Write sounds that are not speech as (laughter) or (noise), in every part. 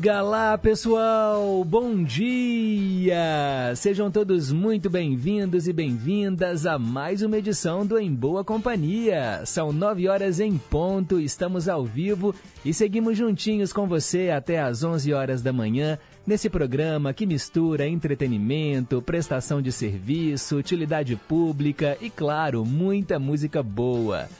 Diga lá, pessoal! Bom dia! Sejam todos muito bem-vindos e bem-vindas a mais uma edição do Em Boa Companhia. São nove horas em ponto, estamos ao vivo e seguimos juntinhos com você até às onze horas da manhã nesse programa que mistura entretenimento, prestação de serviço, utilidade pública e, claro, muita música boa.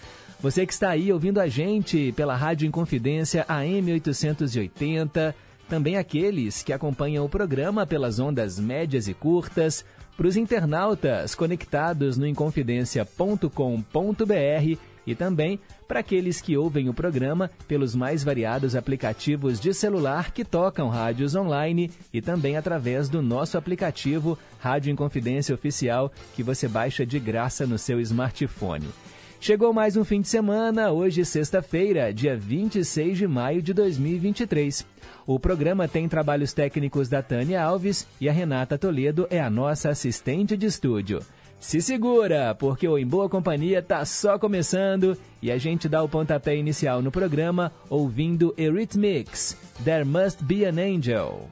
Você que está aí ouvindo a gente pela Rádio Inconfidência AM 880, também aqueles que acompanham o programa pelas ondas médias e curtas, para os internautas conectados no inconfidencia.com.br e também para aqueles que ouvem o programa pelos mais variados aplicativos de celular que tocam rádios online e também através do nosso aplicativo Rádio Inconfidência Oficial que você baixa de graça no seu smartphone. Chegou mais um fim de semana, hoje sexta-feira, dia 26 de maio de 2023. O programa tem trabalhos técnicos da Tânia Alves e a Renata Toledo é a nossa assistente de estúdio. Se segura, porque o Em Boa Companhia tá só começando e a gente dá o pontapé inicial no programa ouvindo Eurythmics, There Must Be an Angel.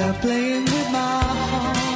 They're playing with my heart.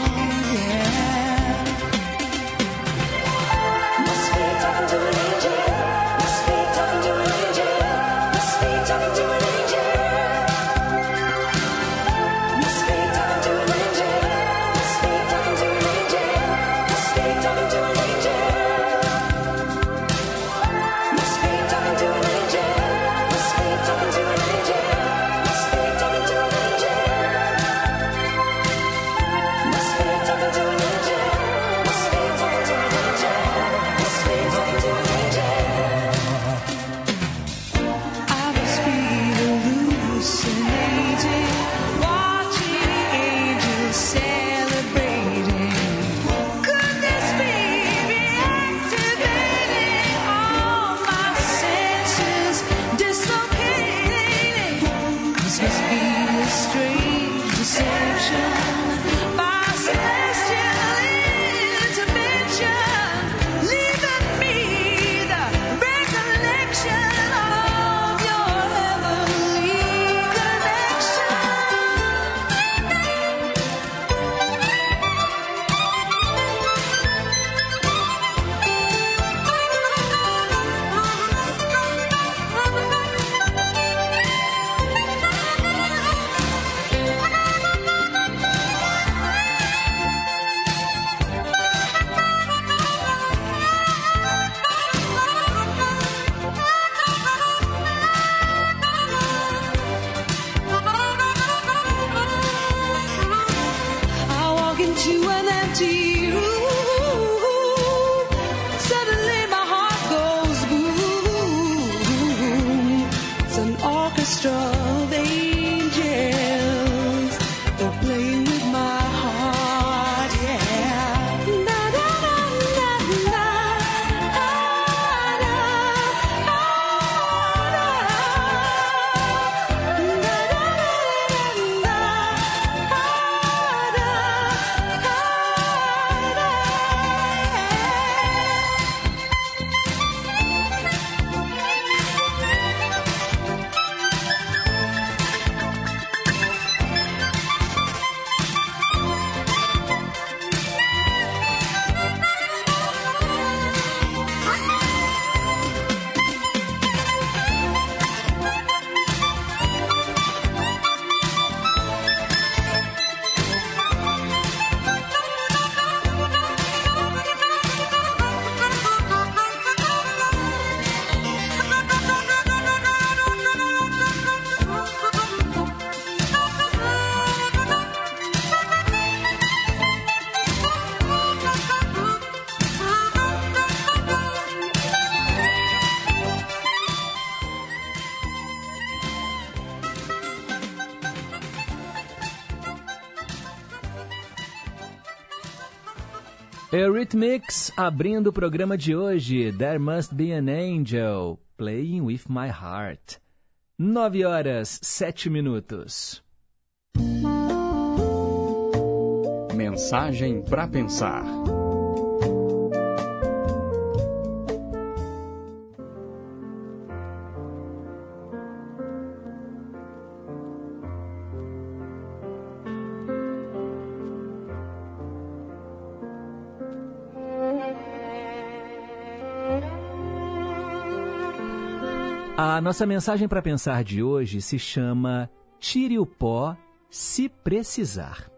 Eurythmics abrindo o programa de hoje. There Must Be an Angel, Playing with My Heart. Nove horas, sete minutos. Mensagem para pensar. A nossa mensagem para pensar de hoje se chama Tire o pó se precisar.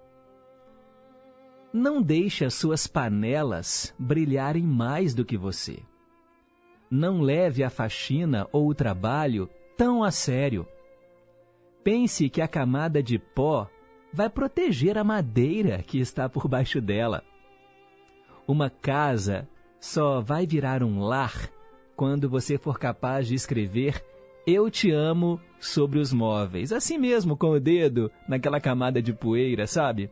Não deixe as suas panelas brilharem mais do que você. Não leve a faxina ou o trabalho tão a sério. Pense que a camada de pó vai proteger a madeira que está por baixo dela. Uma casa só vai virar um lar quando você for capaz de escrever Eu te amo sobre os móveis, assim mesmo com o dedo naquela camada de poeira, sabe?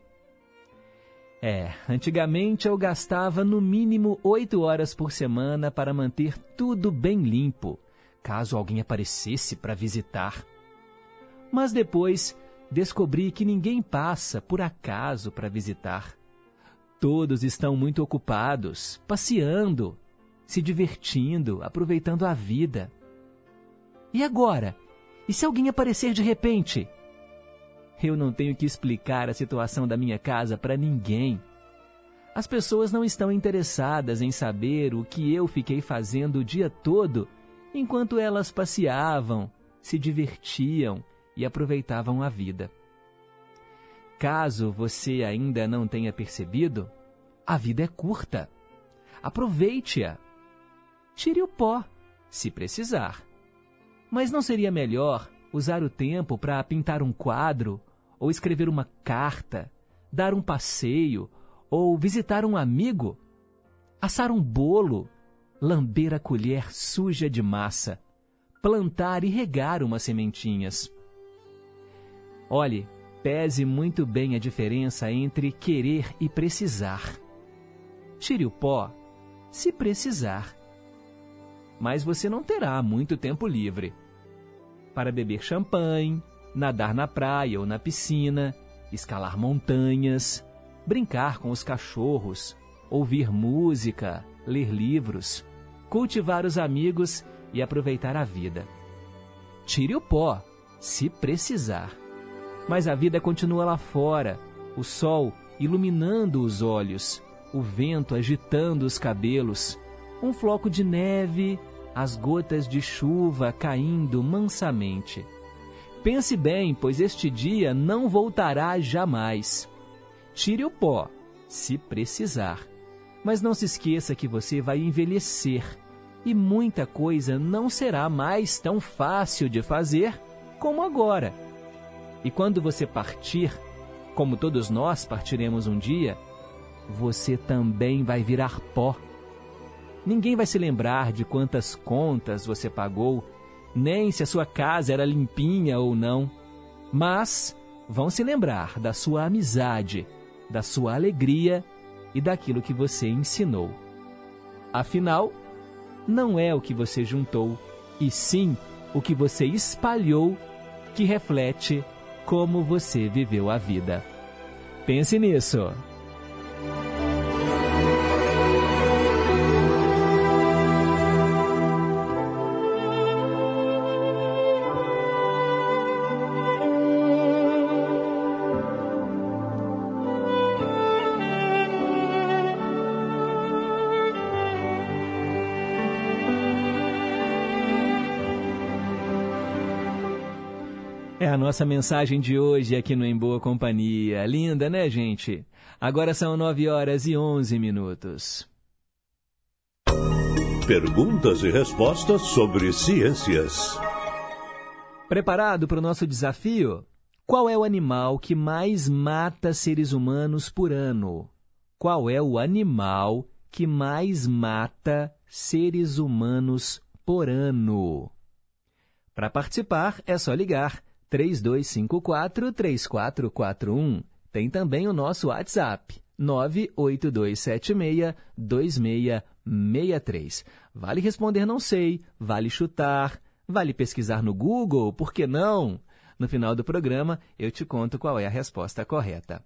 É, antigamente eu gastava no mínimo oito horas por semana para manter tudo bem limpo, caso alguém aparecesse para visitar. Mas depois descobri que ninguém passa por acaso para visitar. Todos estão muito ocupados, passeando, se divertindo, aproveitando a vida. E agora? E se alguém aparecer de repente? Eu não tenho que explicar a situação da minha casa para ninguém. As pessoas não estão interessadas em saber o que eu fiquei fazendo o dia todo enquanto elas passeavam, se divertiam e aproveitavam a vida. Caso você ainda não tenha percebido, a vida é curta. Aproveite-a. Tire o pó, se precisar. Mas não seria melhor usar o tempo para pintar um quadro, ou escrever uma carta, dar um passeio, ou visitar um amigo? Assar um bolo, lamber a colher suja de massa, plantar e regar umas sementinhas. Olhe, pese muito bem a diferença entre querer e precisar. Tire o pó, se precisar. Mas você não terá muito tempo livre para beber champanhe, nadar na praia ou na piscina, escalar montanhas, brincar com os cachorros, ouvir música, ler livros, cultivar os amigos e aproveitar a vida. Tire o pó, se precisar. Mas a vida continua lá fora, o sol iluminando os olhos, o vento agitando os cabelos, um floco de neve, as gotas de chuva caindo mansamente. Pense bem, pois este dia não voltará jamais. Tire o pó, se precisar. Mas não se esqueça que você vai envelhecer e muita coisa não será mais tão fácil de fazer como agora. E quando você partir, como todos nós partiremos um dia, você também vai virar pó. Ninguém vai se lembrar de quantas contas você pagou, nem se a sua casa era limpinha ou não. Mas vão se lembrar da sua amizade, da sua alegria e daquilo que você ensinou. Afinal, não é o que você juntou, e sim o que você espalhou que reflete como você viveu a vida. Pense nisso. A nossa mensagem de hoje aqui no Em Boa Companhia. Linda, né, gente? Agora são 9 horas e 11 minutos. Perguntas e respostas sobre ciências. Preparado para o nosso desafio? Qual é o animal que mais mata seres humanos por ano? Qual é o animal que mais mata seres humanos por ano? Para participar, é só ligar 3254-3441. Tem também o nosso WhatsApp, 982762663. Vale responder não sei, vale chutar, vale pesquisar no Google, por que não? No final do programa eu te conto qual é a resposta correta.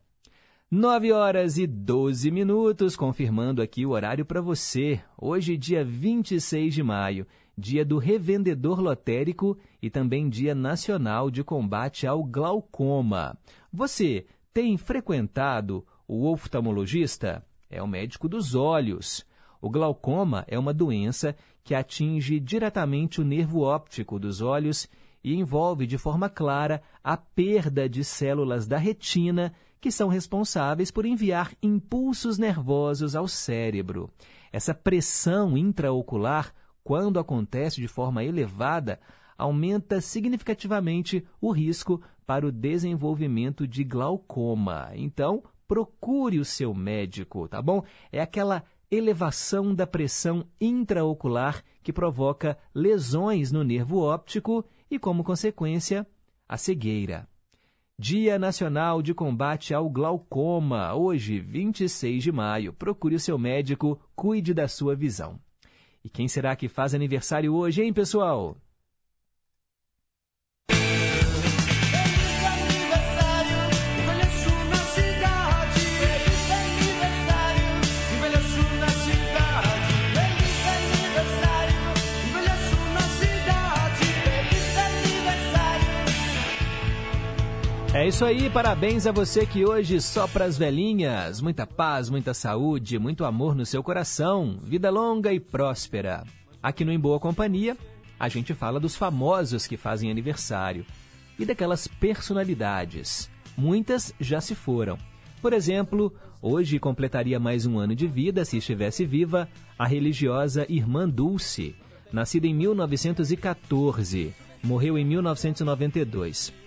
9 horas e 12 minutos, confirmando aqui o horário para você. Hoje, dia 26 de maio, dia do revendedor lotérico e também dia nacional de combate ao glaucoma. Você tem frequentado o oftalmologista? É o médico dos olhos. O glaucoma é uma doença que atinge diretamente o nervo óptico dos olhos e envolve de forma clara a perda de células da retina que são responsáveis por enviar impulsos nervosos ao cérebro. Essa pressão intraocular, quando acontece de forma elevada, aumenta significativamente o risco para o desenvolvimento de glaucoma. Então, procure o seu médico, tá bom? É aquela elevação da pressão intraocular que provoca lesões no nervo óptico e, como consequência, a cegueira. Dia Nacional de Combate ao Glaucoma, hoje, 26 de maio. Procure o seu médico, cuide da sua visão. E quem será que faz aniversário hoje, hein, pessoal? É isso aí, parabéns a você que hoje sopra as velhinhas. Muita paz, muita saúde, muito amor no seu coração, vida longa e próspera. Aqui no Em Boa Companhia, a gente fala dos famosos que fazem aniversário e daquelas personalidades. Muitas já se foram. Por exemplo, hoje completaria mais um ano de vida, se estivesse viva, a religiosa Irmã Dulce, nascida em 1914, morreu em 1992.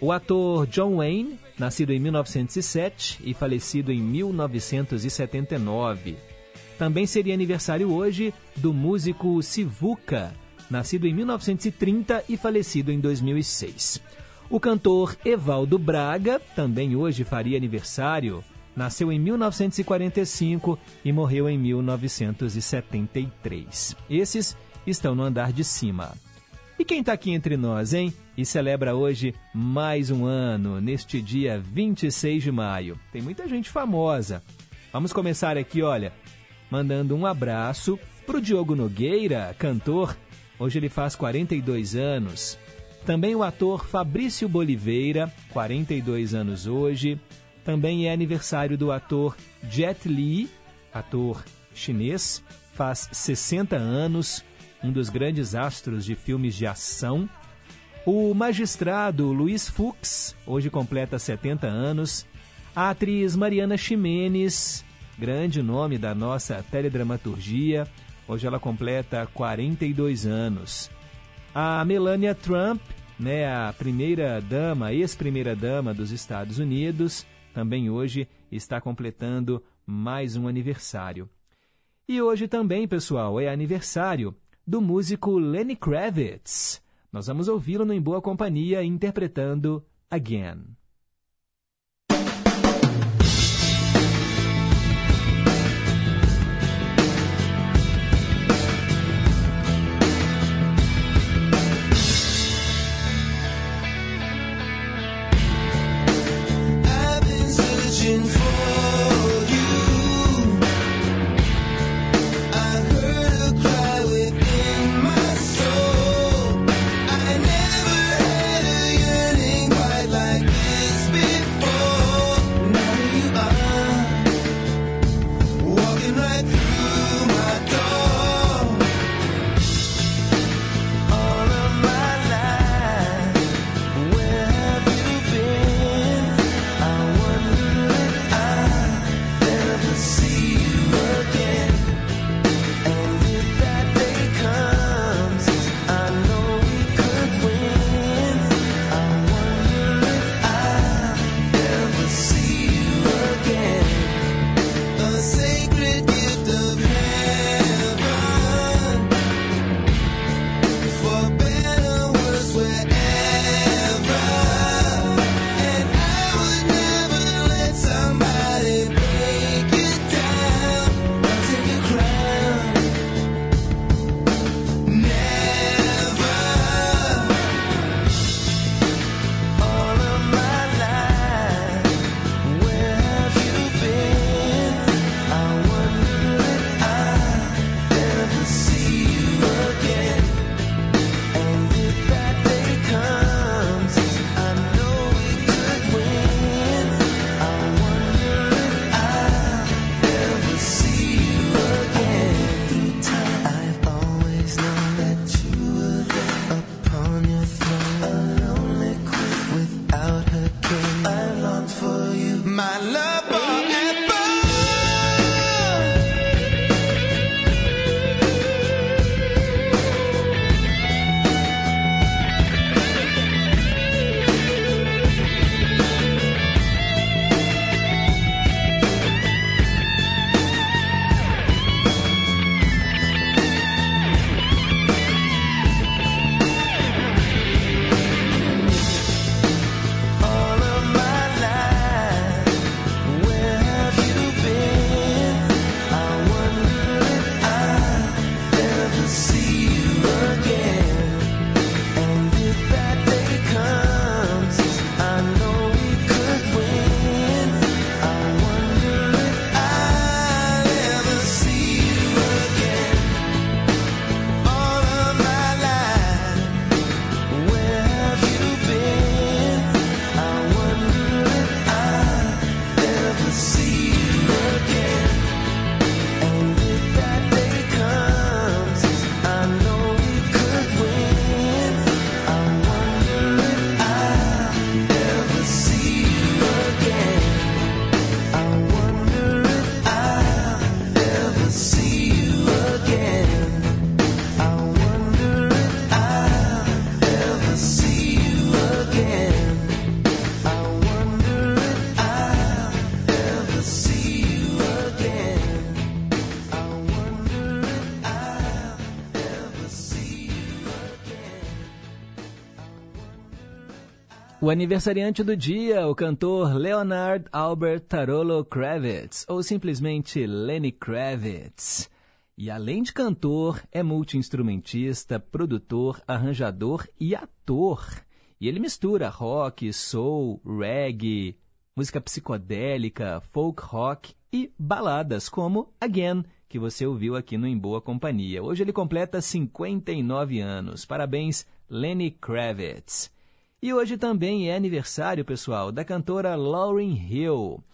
O ator John Wayne, nascido em 1907 e falecido em 1979. Também seria aniversário hoje do músico Sivuca, nascido em 1930 e falecido em 2006. O cantor Evaldo Braga também hoje faria aniversário. Nasceu em 1945 e morreu em 1973. Esses estão no andar de cima. E quem está aqui entre nós, hein? E celebra hoje mais um ano, neste dia 26 de maio. Tem muita gente famosa. Vamos começar aqui, olha, mandando um abraço para o Diogo Nogueira, cantor. Hoje ele faz 42 anos. Também o ator Fabrício Boliveira, 42 anos hoje. Também é aniversário do ator Jet Li, ator chinês, faz 60 anos um dos grandes astros de filmes de ação. O magistrado Luiz Fux, hoje completa 70 anos. A atriz Mariana Ximenes, grande nome da nossa teledramaturgia, hoje ela completa 42 anos. A Melania Trump, né, a primeira dama, ex-primeira dama dos Estados Unidos, também hoje está completando mais um aniversário. E hoje também, pessoal, é aniversário do músico Lenny Kravitz. Nós vamos ouvi-lo no Em Boa Companhia interpretando Again. O aniversariante do dia, o cantor Leonard Albert Tarolo Kravitz, ou simplesmente Lenny Kravitz. E além de cantor, é multiinstrumentista, produtor, arranjador e ator. E ele mistura rock, soul, reggae, música psicodélica, folk rock e baladas como Again, que você ouviu aqui no Em Boa Companhia. Hoje ele completa 59 anos. Parabéns, Lenny Kravitz. E hoje também é aniversário, pessoal, da cantora Lauryn Hill.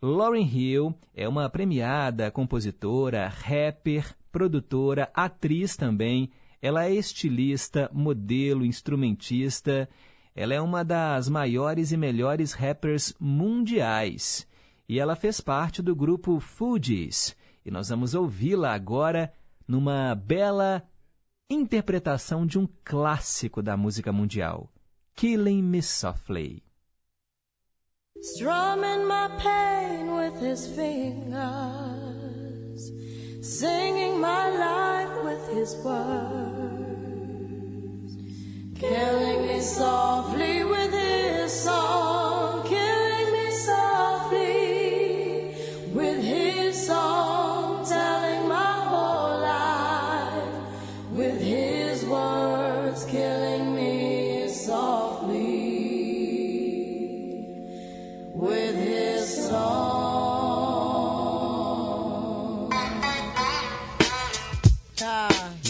Lauryn Hill é uma premiada compositora, rapper, produtora, atriz também. Ela é estilista, modelo, instrumentista. Ela é uma das maiores e melhores rappers mundiais. E ela fez parte do grupo Fugees. E nós vamos ouvi-la agora numa bela interpretação de um clássico da música mundial. Killing Me Softly. Strumming my pain with his fingers, singing my life with his words, killing me softly with his song,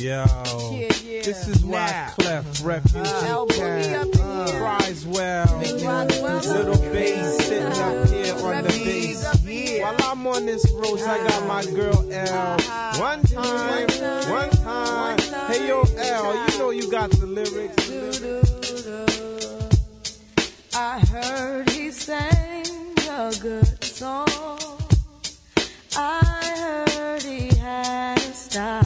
Yo, yeah, yeah. this is why Now. Clef uh-huh. Refugee El Boogie Cat up in. Roswell, Roswell. little bass sitting up uh-huh. here on the bass. While I'm on this road, I got my uh-huh. girl L. One time, one time. Hey yo, L, you know you got the lyrics. I heard he sang a good song. I heard he had a style.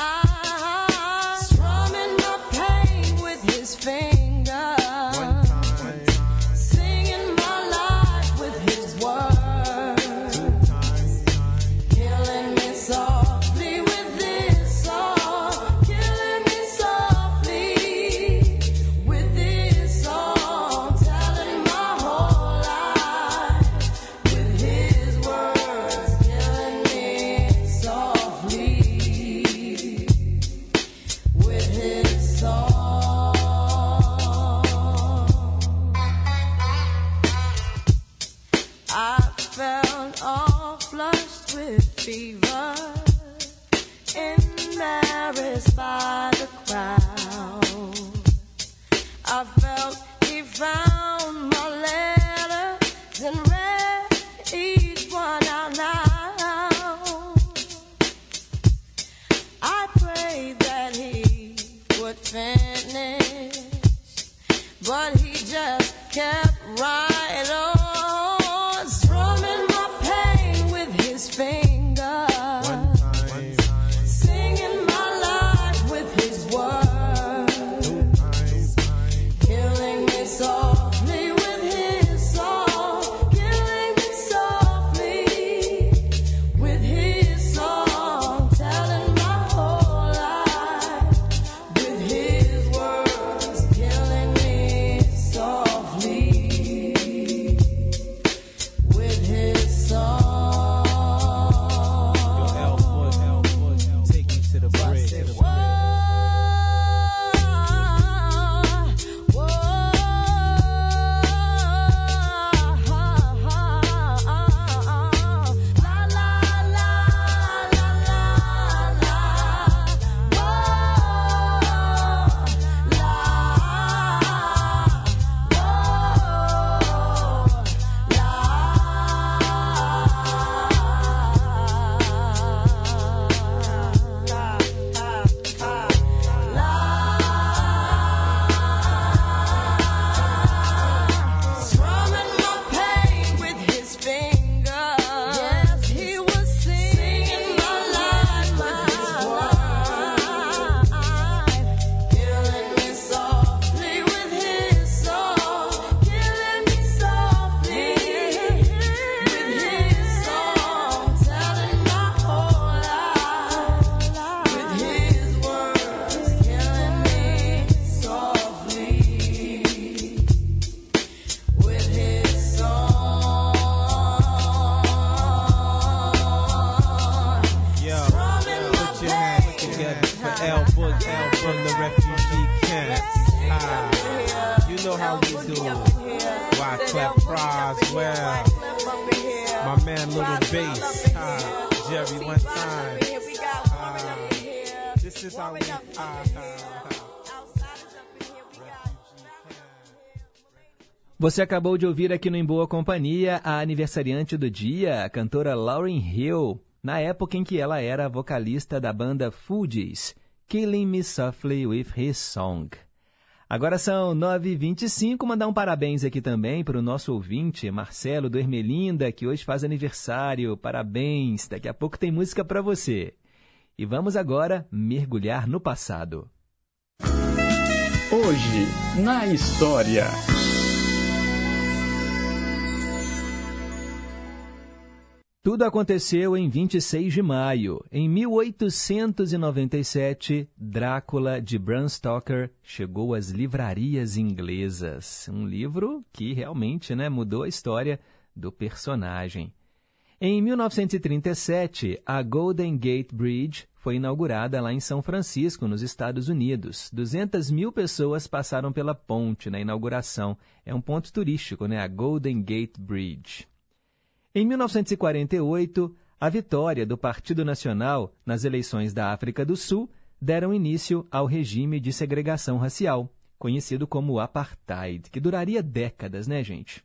Você acabou de ouvir aqui no Em Boa Companhia a aniversariante do dia, a cantora Lauryn Hill, na época em que ela era vocalista da banda Fugees, Killing Me Softly with His Song. Agora são 9h25, mandar um parabéns aqui também para o nosso ouvinte, Marcelo do Ermelinda, que hoje faz aniversário. Parabéns, daqui a pouco tem música para você. E vamos agora mergulhar no passado. Hoje, na história. Tudo aconteceu em 26 de maio. Em 1897, Drácula de Bram Stoker chegou às livrarias inglesas. Um livro que realmente né, mudou a história do personagem. Em 1937, a Golden Gate Bridge foi inaugurada lá em São Francisco, nos Estados Unidos. 200 mil pessoas passaram pela ponte na inauguração. É um ponto turístico, né? A Golden Gate Bridge. Em 1948, a vitória do Partido Nacional nas eleições da África do Sul deram início ao regime de segregação racial, conhecido como apartheid, que duraria décadas, né, gente?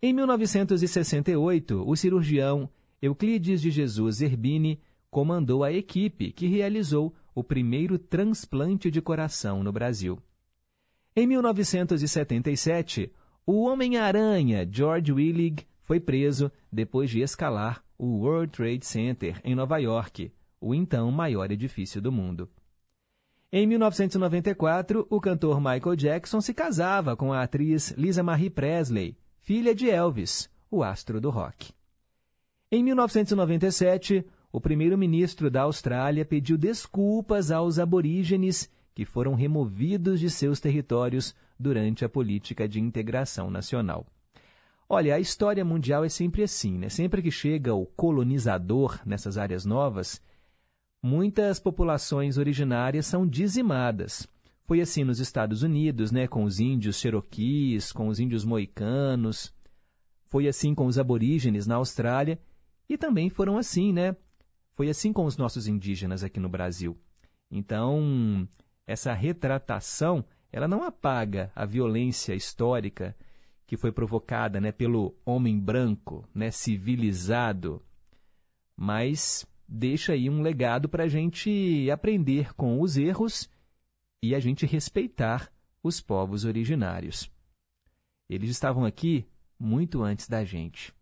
Em 1968, o cirurgião Euclides de Jesus Zerbini comandou a equipe que realizou o primeiro transplante de coração no Brasil. Em 1977, o Homem-Aranha George Willig foi preso depois de escalar o World Trade Center em Nova York, o então maior edifício do mundo. Em 1994, o cantor Michael Jackson se casava com a atriz Lisa Marie Presley, filha de Elvis, o astro do rock. Em 1997, o primeiro-ministro da Austrália pediu desculpas aos aborígenes que foram removidos de seus territórios durante a política de integração nacional. Olha, a história mundial é sempre assim, né? Sempre que chega o colonizador nessas áreas novas, muitas populações originárias são dizimadas. Foi assim nos Estados Unidos, né, com os índios cherokees, com os índios moicanos. Foi assim com os aborígenes na Austrália e também foram assim, né? Foi assim com os nossos indígenas aqui no Brasil. Então, essa retratação, ela não apaga a violência histórica que foi provocada, né, pelo homem branco, né, civilizado, mas deixa aí um legado para a gente aprender com os erros e a gente respeitar os povos originários. Eles estavam aqui muito antes da gente.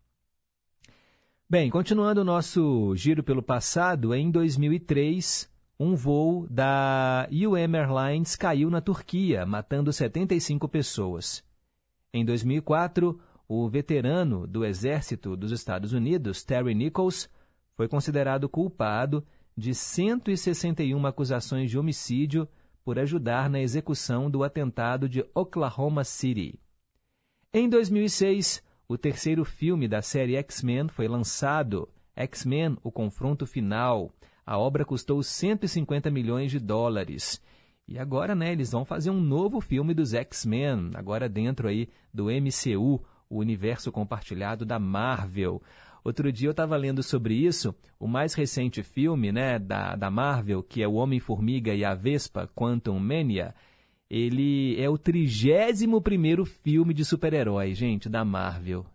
Bem, continuando o nosso giro pelo passado, em 2003, um voo da UM Airlines caiu na Turquia, matando 75 pessoas. Em 2004, o veterano do Exército dos Estados Unidos, Terry Nichols, foi considerado culpado de 161 acusações de homicídio por ajudar na execução do atentado de Oklahoma City. Em 2006, o terceiro filme da série X-Men foi lançado, X-Men: O Confronto Final. A obra custou 150 milhões de dólares. E agora, né, eles vão fazer um novo filme dos X-Men, agora dentro aí do MCU, o universo compartilhado da Marvel. Outro dia eu estava lendo sobre isso, o mais recente filme, né, da, da Marvel, que é o Homem-Formiga e a Vespa, Quantum Mania, ele é o 31 filme de super-herói, gente, da Marvel.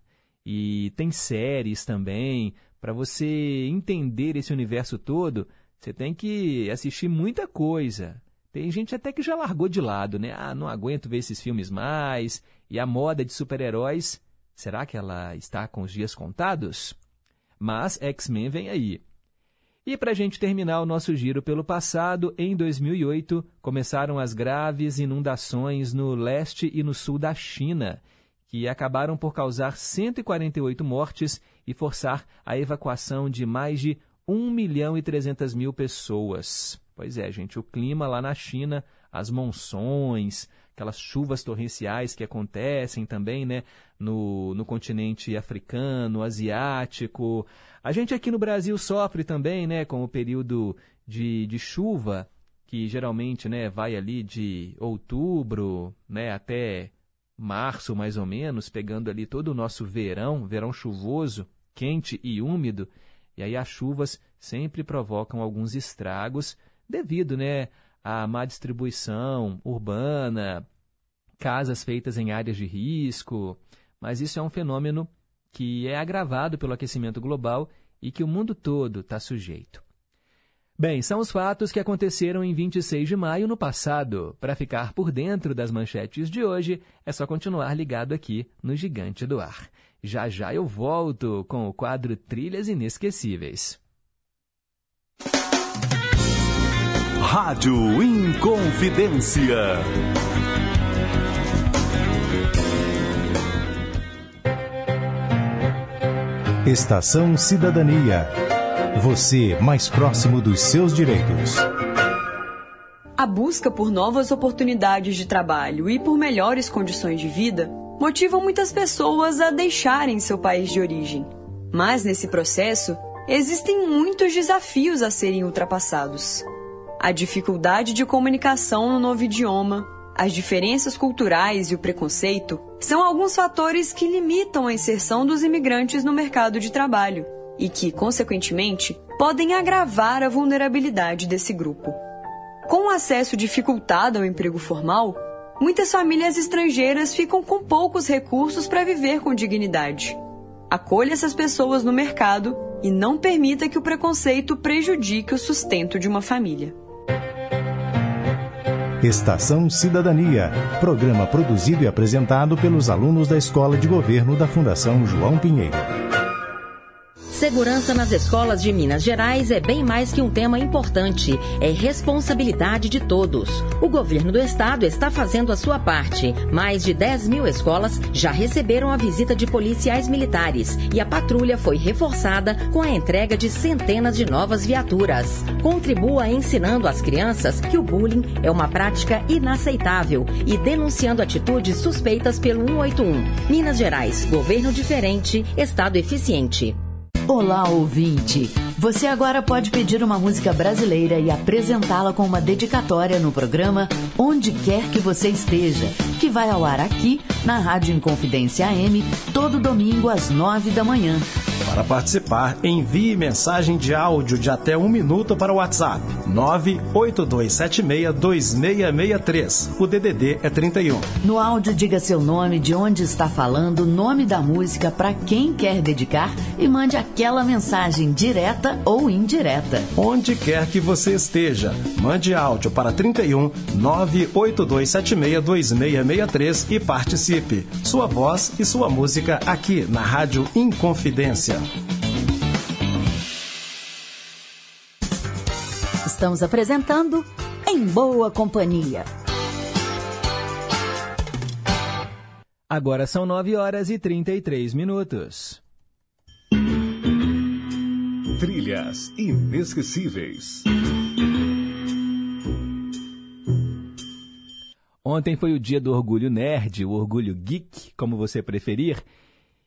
E tem séries também. Para você entender esse universo todo, você tem que assistir muita coisa. Tem gente até que já largou de lado, né? Ah, não aguento ver esses filmes mais. E a moda de super-heróis, será que ela está com os dias contados? Mas X-Men vem aí. E para a gente terminar o nosso giro pelo passado, em 2008 começaram as graves inundações no leste e no sul da China, que acabaram por causar 148 mortes e forçar a evacuação de mais de 1 milhão e 300 mil pessoas. Pois é, gente, o clima lá na China, as monções, aquelas chuvas torrenciais que acontecem também né, no, no continente africano, asiático. A gente aqui no Brasil sofre também né, com o período de, de chuva, que geralmente né, vai ali de outubro né, até março mais ou menos, pegando ali todo o nosso verão, verão chuvoso, quente e úmido, e aí as chuvas sempre provocam alguns estragos devido, né, à má distribuição urbana, casas feitas em áreas de risco, mas isso é um fenômeno que é agravado pelo aquecimento global e que o mundo todo está sujeito. Bem, são os fatos que aconteceram em 26 de maio no passado. Para ficar por dentro das manchetes de hoje, é só continuar ligado aqui no Gigante do Ar. Já já eu volto com o quadro Trilhas Inesquecíveis. Rádio Inconfidência. Estação Cidadania. Você mais próximo dos seus direitos. A busca por novas oportunidades de trabalho e por melhores condições de vida motivam muitas pessoas a deixarem seu país de origem. Mas nesse processo, existem muitos desafios a serem ultrapassados. A dificuldade de comunicação no novo idioma, as diferenças culturais e o preconceito são alguns fatores que limitam a inserção dos imigrantes no mercado de trabalho e que, consequentemente, podem agravar a vulnerabilidade desse grupo. Com o acesso dificultado ao emprego formal, muitas famílias estrangeiras ficam com poucos recursos para viver com dignidade. Acolha essas pessoas no mercado e não permita que o preconceito prejudique o sustento de uma família. Estação Cidadania, programa produzido e apresentado pelos alunos da Escola de Governo da Fundação João Pinheiro. Segurança nas escolas de Minas Gerais é bem mais que um tema importante, é responsabilidade de todos. O governo do estado está fazendo a sua parte. Mais de 10 mil escolas já receberam a visita de policiais militares e a patrulha foi reforçada com a entrega de centenas de novas viaturas. Contribua ensinando às crianças que o bullying é uma prática inaceitável e denunciando atitudes suspeitas pelo 181. Minas Gerais, governo diferente, estado eficiente. Olá, ouvinte! Você agora pode pedir uma música brasileira e apresentá-la com uma dedicatória no programa Onde Quer Que Você Esteja, que vai ao ar aqui na Rádio Inconfidência AM, todo domingo às nove da manhã. Para participar, envie mensagem de áudio de até um minuto para o WhatsApp 982762663. O DDD é 31. No áudio, diga seu nome, de onde está falando, nome da música para quem quer dedicar e mande aquela mensagem direta ou indireta. Onde quer que você esteja, mande áudio para 31 982762663 e participe. Sua voz e sua música aqui na Rádio Inconfidência. Estamos apresentando Em Boa Companhia. Agora são 9 horas e 33 minutos. Trilhas inesquecíveis. Ontem foi o dia do orgulho nerd, o orgulho geek, como você preferir,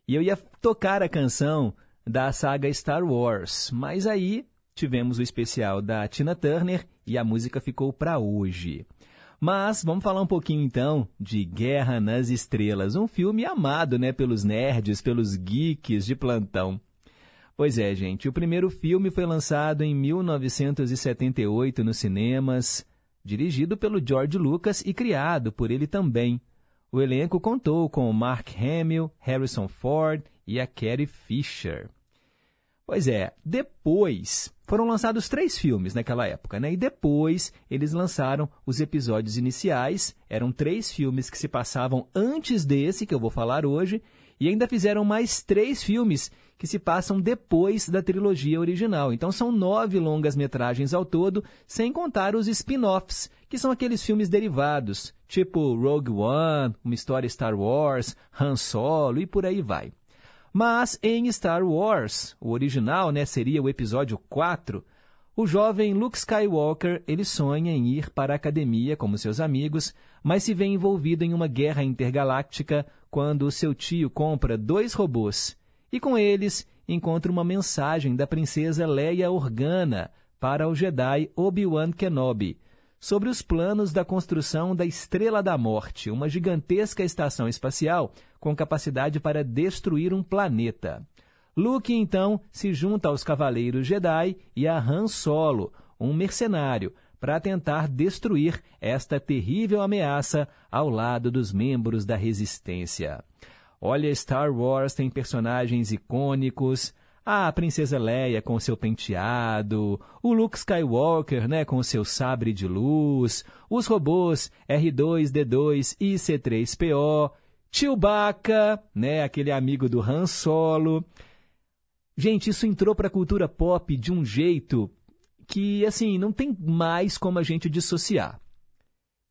e eu ia tocar a canção da saga Star Wars, mas aí tivemos o especial da Tina Turner e a música ficou para hoje. Mas vamos falar um pouquinho então de Guerra nas Estrelas, um filme amado, né, pelos nerds, pelos geeks de plantão. Pois é, gente, o primeiro filme foi lançado em 1978 nos cinemas, dirigido pelo George Lucas e criado por ele também. O elenco contou com Mark Hamill, Harrison Ford e a Carrie Fisher. Pois é, depois foram lançados três filmes naquela época, né? E depois eles lançaram os episódios iniciais. Eram três filmes que se passavam antes desse que eu vou falar hoje, e ainda fizeram mais três filmes que se passam depois da trilogia original. Então são nove longas-metragens ao todo, sem contar os spin-offs, que são aqueles filmes derivados, tipo Rogue One, uma história Star Wars, Han Solo e por aí vai. Mas em Star Wars, o original né, seria o episódio 4, o jovem Luke Skywalker ele sonha em ir para a academia como seus amigos, mas se vê envolvido em uma guerra intergaláctica quando seu tio compra dois robôs e com eles encontra uma mensagem da princesa Leia Organa para o Jedi Obi-Wan Kenobi. sobre os planos da construção da Estrela da Morte, uma gigantesca estação espacial com capacidade para destruir um planeta. Luke então se junta aos Cavaleiros Jedi e a Han Solo, um mercenário, para tentar destruir esta terrível ameaça ao lado dos membros da Resistência. Olha, Star Wars tem personagens icônicos, a princesa Leia com seu penteado, o Luke Skywalker, né, com seu sabre de luz, os robôs R2D2 e C3PO, Chewbacca, né, aquele amigo do Han Solo. Gente, isso entrou para a cultura pop de um jeito que, assim, não tem mais como a gente dissociar.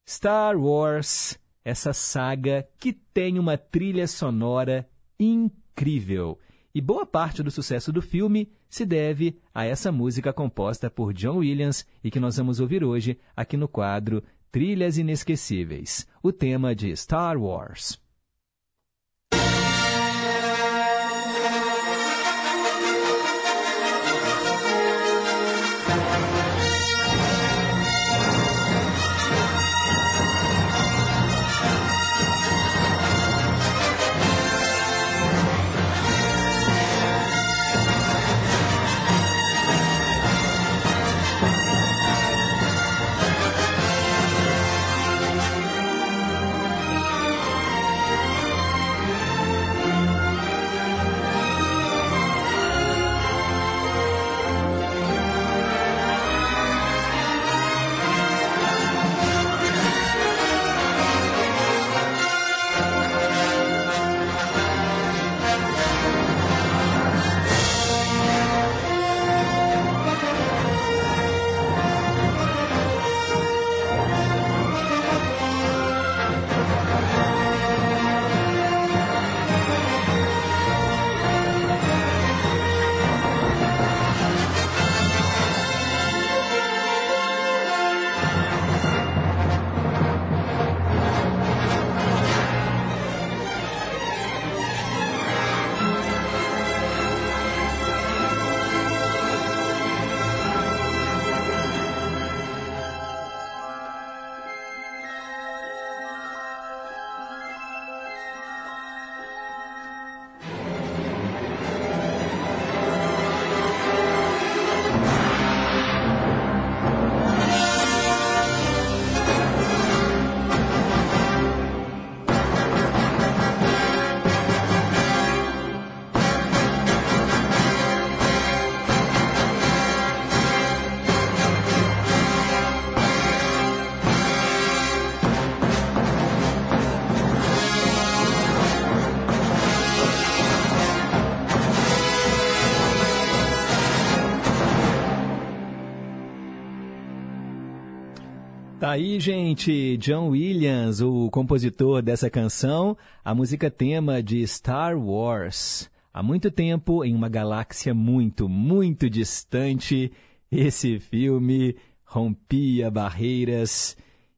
Star Wars, essa saga que tem uma trilha sonora incrível. E boa parte do sucesso do filme se deve a essa música composta por John Williams e que nós vamos ouvir hoje aqui no quadro Trilhas Inesquecíveis, o tema de Star Wars. Aí, gente, John Williams, o compositor dessa canção, a música tema de Star Wars. Há muito tempo, em uma galáxia muito, muito distante, esse filme rompia barreiras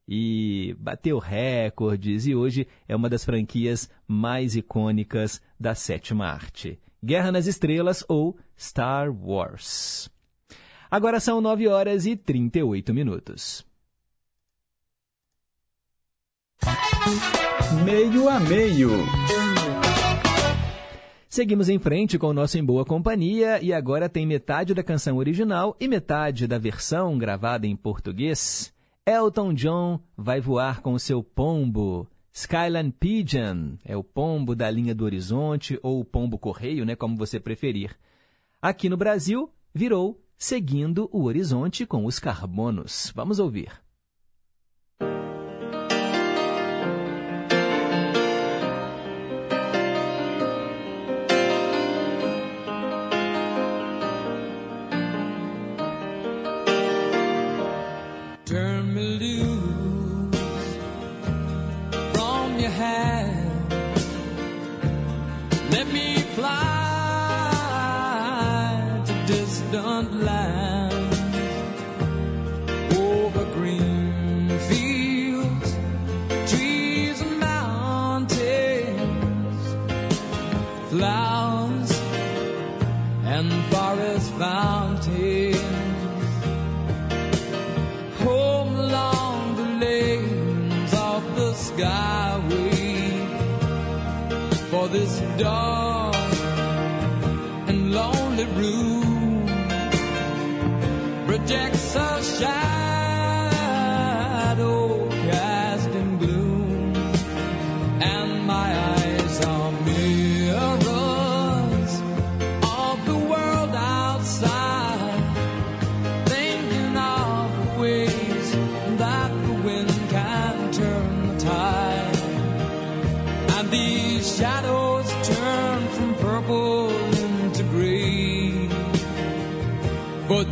e bateu recordes e hoje é uma das franquias mais icônicas da sétima arte. Guerra nas Estrelas ou Star Wars. Agora são 9 horas e 38 minutos. Meio a meio. Seguimos em frente com o nosso Em Boa Companhia e agora tem metade da canção original e metade da versão gravada em português. Elton John vai voar com seu pombo. Skyline Pigeon é o pombo da linha do horizonte ou o pombo correio, né, como você preferir. Aqui no Brasil, virou Seguindo o Horizonte com os Carbonos. Vamos ouvir.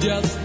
Just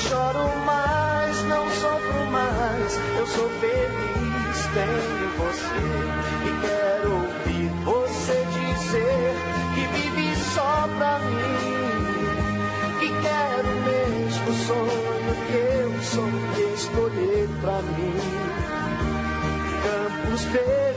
choro mais, não sofro mais, eu sou feliz, tenho você. E quero ouvir você dizer que vive só pra mim. Que quero o mesmo sonho que eu sonhei escolher pra mim campos verdes,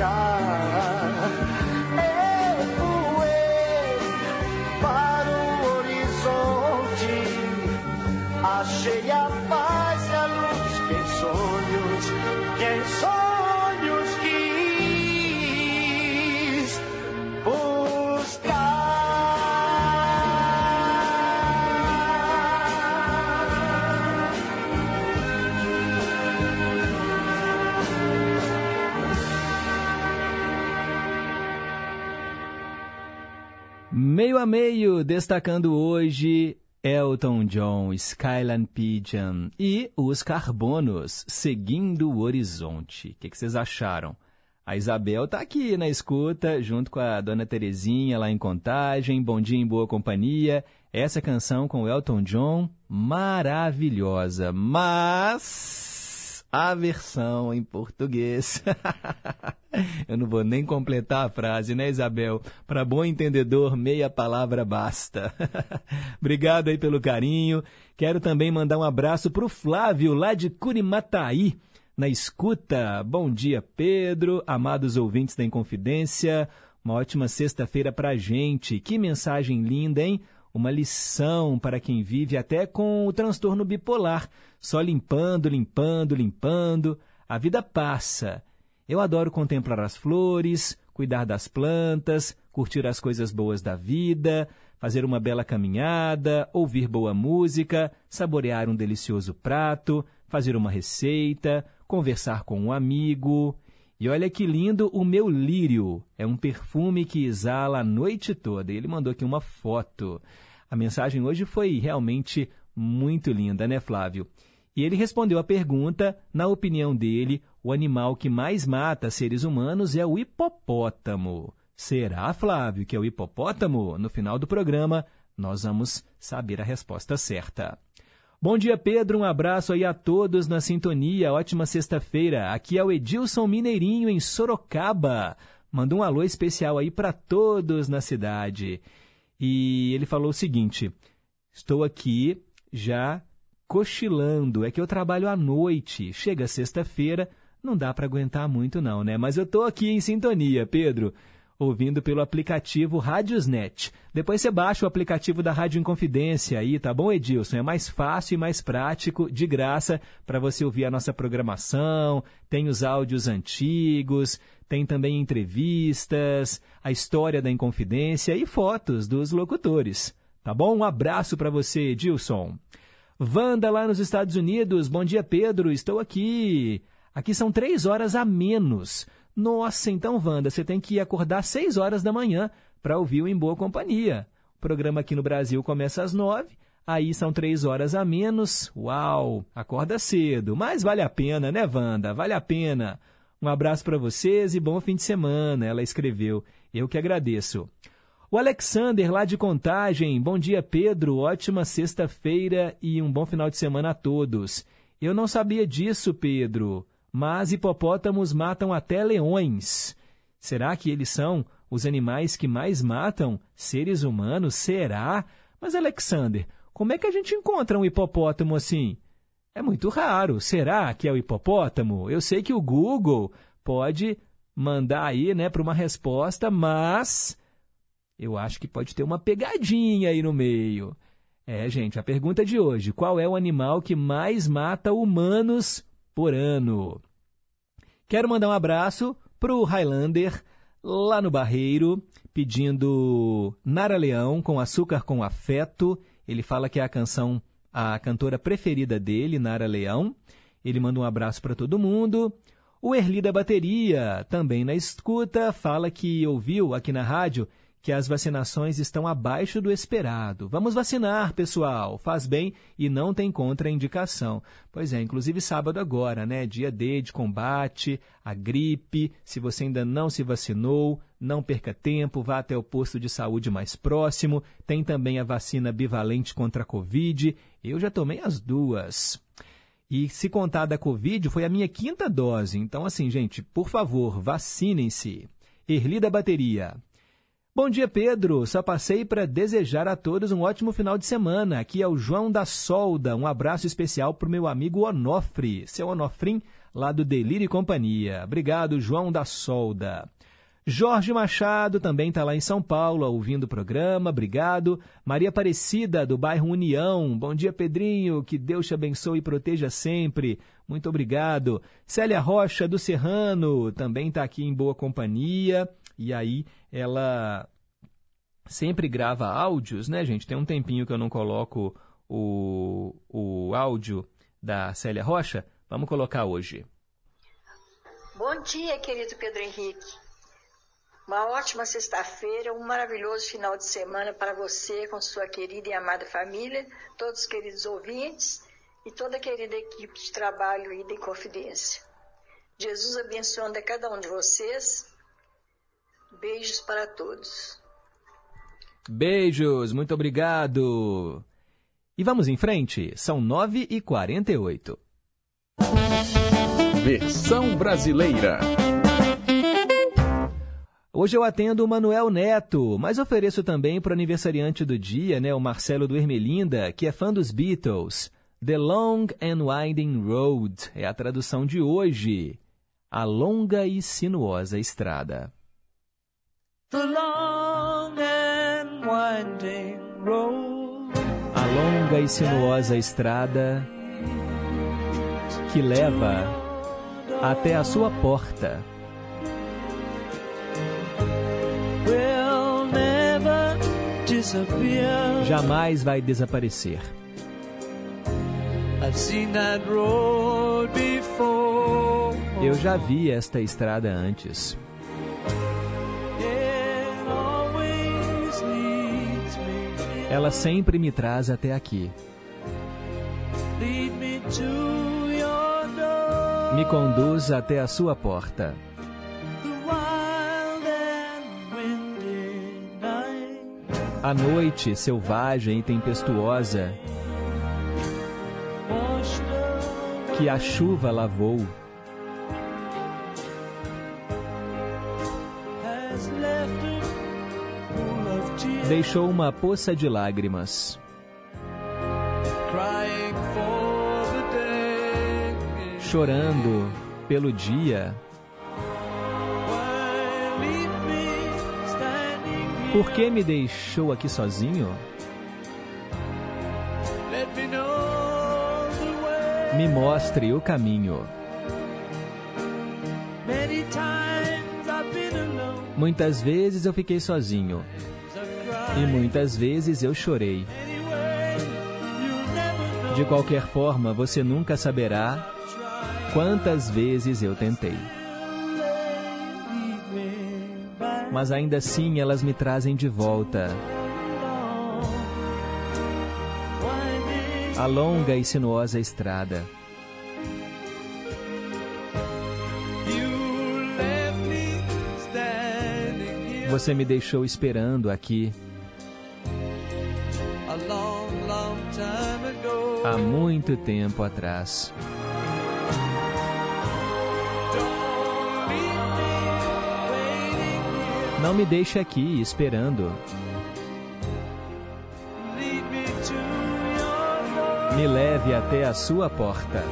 God. A meio, destacando hoje Elton John, Skyline Pigeon e os Carbonos, Seguindo o Horizonte. O que, que vocês acharam? A Isabel tá aqui na escuta, junto com a dona Terezinha lá em Contagem. Bom dia em boa companhia. Essa canção com Elton John, maravilhosa. Mas a versão em português. (laughs) Eu não vou nem completar a frase, né, Isabel? Para bom entendedor, meia palavra basta. (laughs) Obrigado aí pelo carinho. Quero também mandar um abraço para o Flávio, lá de Curimataí, na escuta. Bom dia, Pedro, amados ouvintes da Inconfidência. Uma ótima sexta-feira para a gente. Que mensagem linda, hein? Uma lição para quem vive até com o transtorno bipolar. Só limpando, limpando, limpando. A vida passa. Eu adoro contemplar as flores, cuidar das plantas, curtir as coisas boas da vida, fazer uma bela caminhada, ouvir boa música, saborear um delicioso prato, fazer uma receita, conversar com um amigo. E olha que lindo o meu lírio. É um perfume que exala a noite toda. E ele mandou aqui uma foto. A mensagem hoje foi realmente muito linda, né, Flávio? E ele respondeu a pergunta, na opinião dele, o animal que mais mata seres humanos é o hipopótamo. Será, Flávio, que é o hipopótamo? No final do programa, nós vamos saber a resposta certa. Bom dia, Pedro. Um abraço aí a todos na sintonia. Ótima sexta-feira. Aqui é o Edilson Mineirinho, em Sorocaba. Manda um alô especial aí para todos na cidade. E ele falou o seguinte: Estou aqui já cochilando. É que eu trabalho à noite. Chega sexta-feira, não dá para aguentar muito não, né? Mas eu tô aqui em sintonia, Pedro. ouvindo pelo aplicativo Radiosnet. Depois você baixa o aplicativo da Rádio Inconfidência aí, tá bom, Edilson? É mais fácil e mais prático, de graça, para você ouvir a nossa programação. Tem os áudios antigos, tem também entrevistas, a história da Inconfidência e fotos dos locutores. Tá bom? Um abraço para você, Edilson. Wanda lá nos Estados Unidos. Bom dia, Pedro. Estou aqui. Aqui são três horas a menos. Nossa, então, Wanda, você tem que acordar 6 horas da manhã para ouvir o Em Boa Companhia. O programa aqui no Brasil começa às 9, aí são 3 horas a menos. Uau, acorda cedo, mas vale a pena, né, Wanda? Vale a pena. Um abraço para vocês e bom fim de semana, ela escreveu. Eu que agradeço. O Alexander, lá de Contagem. Bom dia, Pedro. Ótima sexta-feira e um bom final de semana a todos. Eu não sabia disso, Pedro mas hipopótamos matam até leões. Será que eles são os animais que mais matam seres humanos? Será? Mas, Alexander, como é que a gente encontra um hipopótamo assim? É muito raro. Será que é o hipopótamo? Eu sei que o Google pode mandar aí, né, para uma resposta, mas eu acho que pode ter uma pegadinha aí no meio. É, gente, a pergunta de hoje: qual é o animal que mais mata humanos por ano. Quero mandar um abraço para o Highlander, lá no Barreiro, pedindo Nara Leão com Açúcar com Afeto. Ele fala que é a canção, a cantora preferida dele, Nara Leão. Ele manda um abraço para todo mundo. O Erli da Bateria, também na escuta, fala que ouviu aqui na rádio que as vacinações estão abaixo do esperado. Vamos vacinar, pessoal. Faz bem e não tem contraindicação. Pois é, inclusive sábado agora, né? Dia D de combate à gripe. Se você ainda não se vacinou, não perca tempo, vá até o posto de saúde mais próximo. Tem também a vacina bivalente contra a Covid. Eu já tomei as duas. E se contar da Covid, foi a minha quinta dose. Então, assim, gente, por favor, vacinem-se. Erli da Bateria. Bom dia, Pedro. Só passei para desejar a todos um ótimo final de semana. Aqui é o João da Solda. Um abraço especial para o meu amigo Onofre, seu Onofrim, lá do Delírio e Companhia. Obrigado, João da Solda. Jorge Machado também está lá em São Paulo, ouvindo o programa. Obrigado. Maria Aparecida, do bairro União. Bom dia, Pedrinho. Que Deus te abençoe e proteja sempre. Muito obrigado. Célia Rocha, do Serrano, também está aqui em boa companhia. E aí, ela sempre grava áudios, né, gente? Tem um tempinho que eu não coloco o, o áudio da Célia Rocha. Vamos colocar hoje. Bom dia, querido Pedro Henrique. Uma ótima sexta-feira, um maravilhoso final de semana para você, com sua querida e amada família, todos os queridos ouvintes e toda a querida equipe de trabalho e de confidência. Jesus abençoe a cada um de vocês Beijos para todos. Beijos, muito obrigado. E vamos em frente, são 9 e 48 Versão brasileira. Hoje eu atendo o Manuel Neto, mas ofereço também para o aniversariante do dia, né, o Marcelo do Ermelinda, que é fã dos Beatles. The Long and Winding Road é a tradução de hoje. A longa e sinuosa estrada. The long and winding road. A longa e sinuosa estrada que leva até a sua porta. Jamais vai desaparecer. Eu já vi esta estrada antes. Ela sempre me traz até aqui. Me conduz até a sua porta. A noite selvagem e tempestuosa que a chuva lavou. Deixou uma poça de lágrimas. Chorando pelo dia Por que me deixou aqui sozinho? Me mostre o caminho. Muitas vezes eu fiquei sozinho. E muitas vezes eu chorei. De qualquer forma, você nunca saberá quantas vezes eu tentei. Mas ainda assim elas me trazem de volta. A longa e sinuosa estrada. Você me deixou esperando aqui há muito tempo atrás. Não me deixe aqui esperando. Me leve até a sua porta.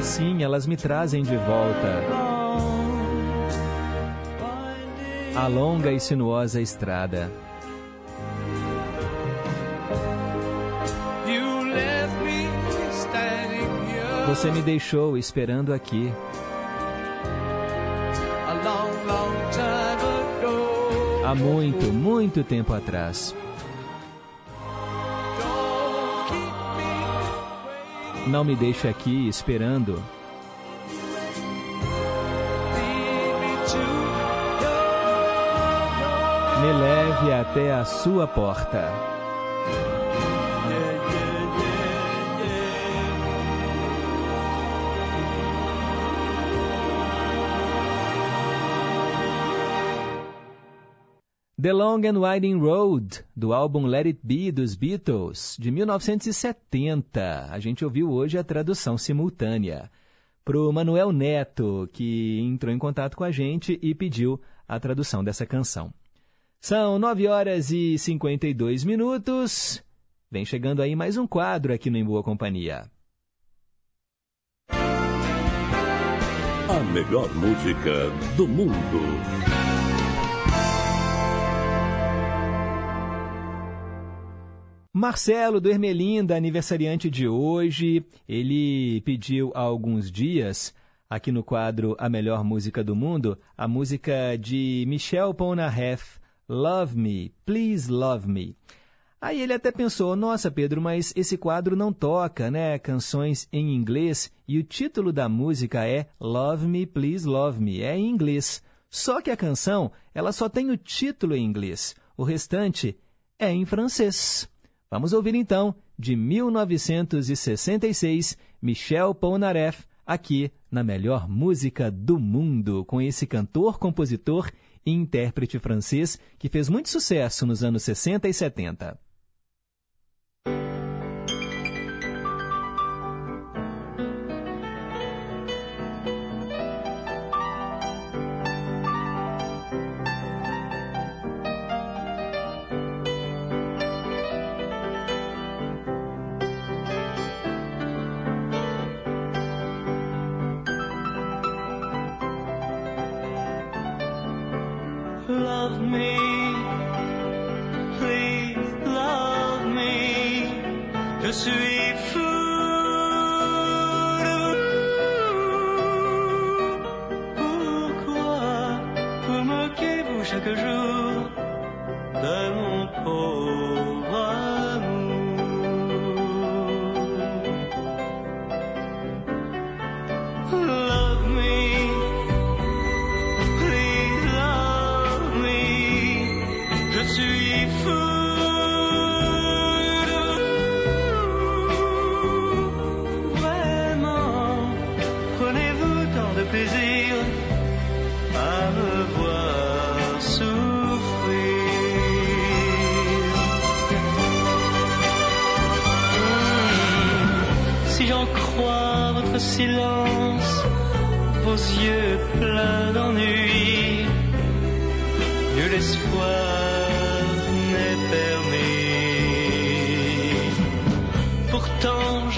Assim elas me trazem de volta a longa e sinuosa estrada. Você me deixou esperando aqui há muito, muito tempo atrás. Não me deixe aqui esperando. Me leve até a sua porta. The Long and Winding Road, do álbum Let It Be dos Beatles, de 1970. A gente ouviu hoje a tradução simultânea. Pro Manuel Neto, que entrou em contato com a gente e pediu a tradução dessa canção. São 9 horas e 52 minutos. Vem chegando aí mais um quadro aqui no Em Boa Companhia. A melhor música do mundo. Marcelo do Ermelinda, aniversariante de hoje, ele pediu há alguns dias, aqui no quadro A Melhor Música do Mundo, a música de Michel Polnareff, Love Me, Please Love Me. Aí ele até pensou, nossa Pedro, mas esse quadro não toca, né, canções em inglês e o título da música é Love Me, Please Love Me, é em inglês. Só que a canção, ela só tem o título em inglês, o restante é em francês. Vamos ouvir então, de 1966, Michel Polnareff, aqui na melhor música do mundo, com esse cantor, compositor e intérprete francês que fez muito sucesso nos anos 60 e 70. Me,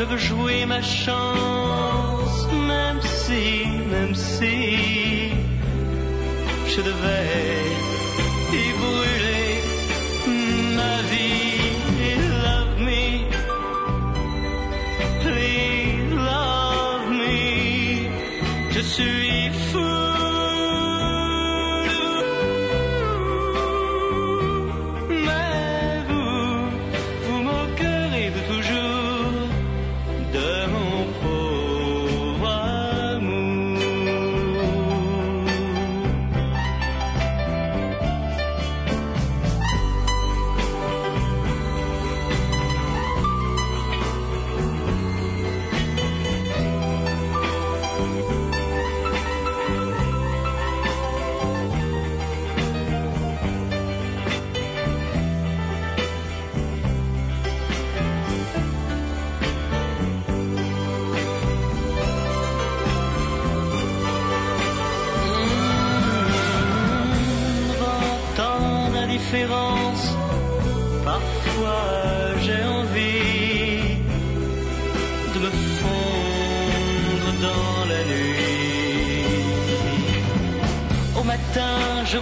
je veux jouer ma chance, même si, même si je devais y brûler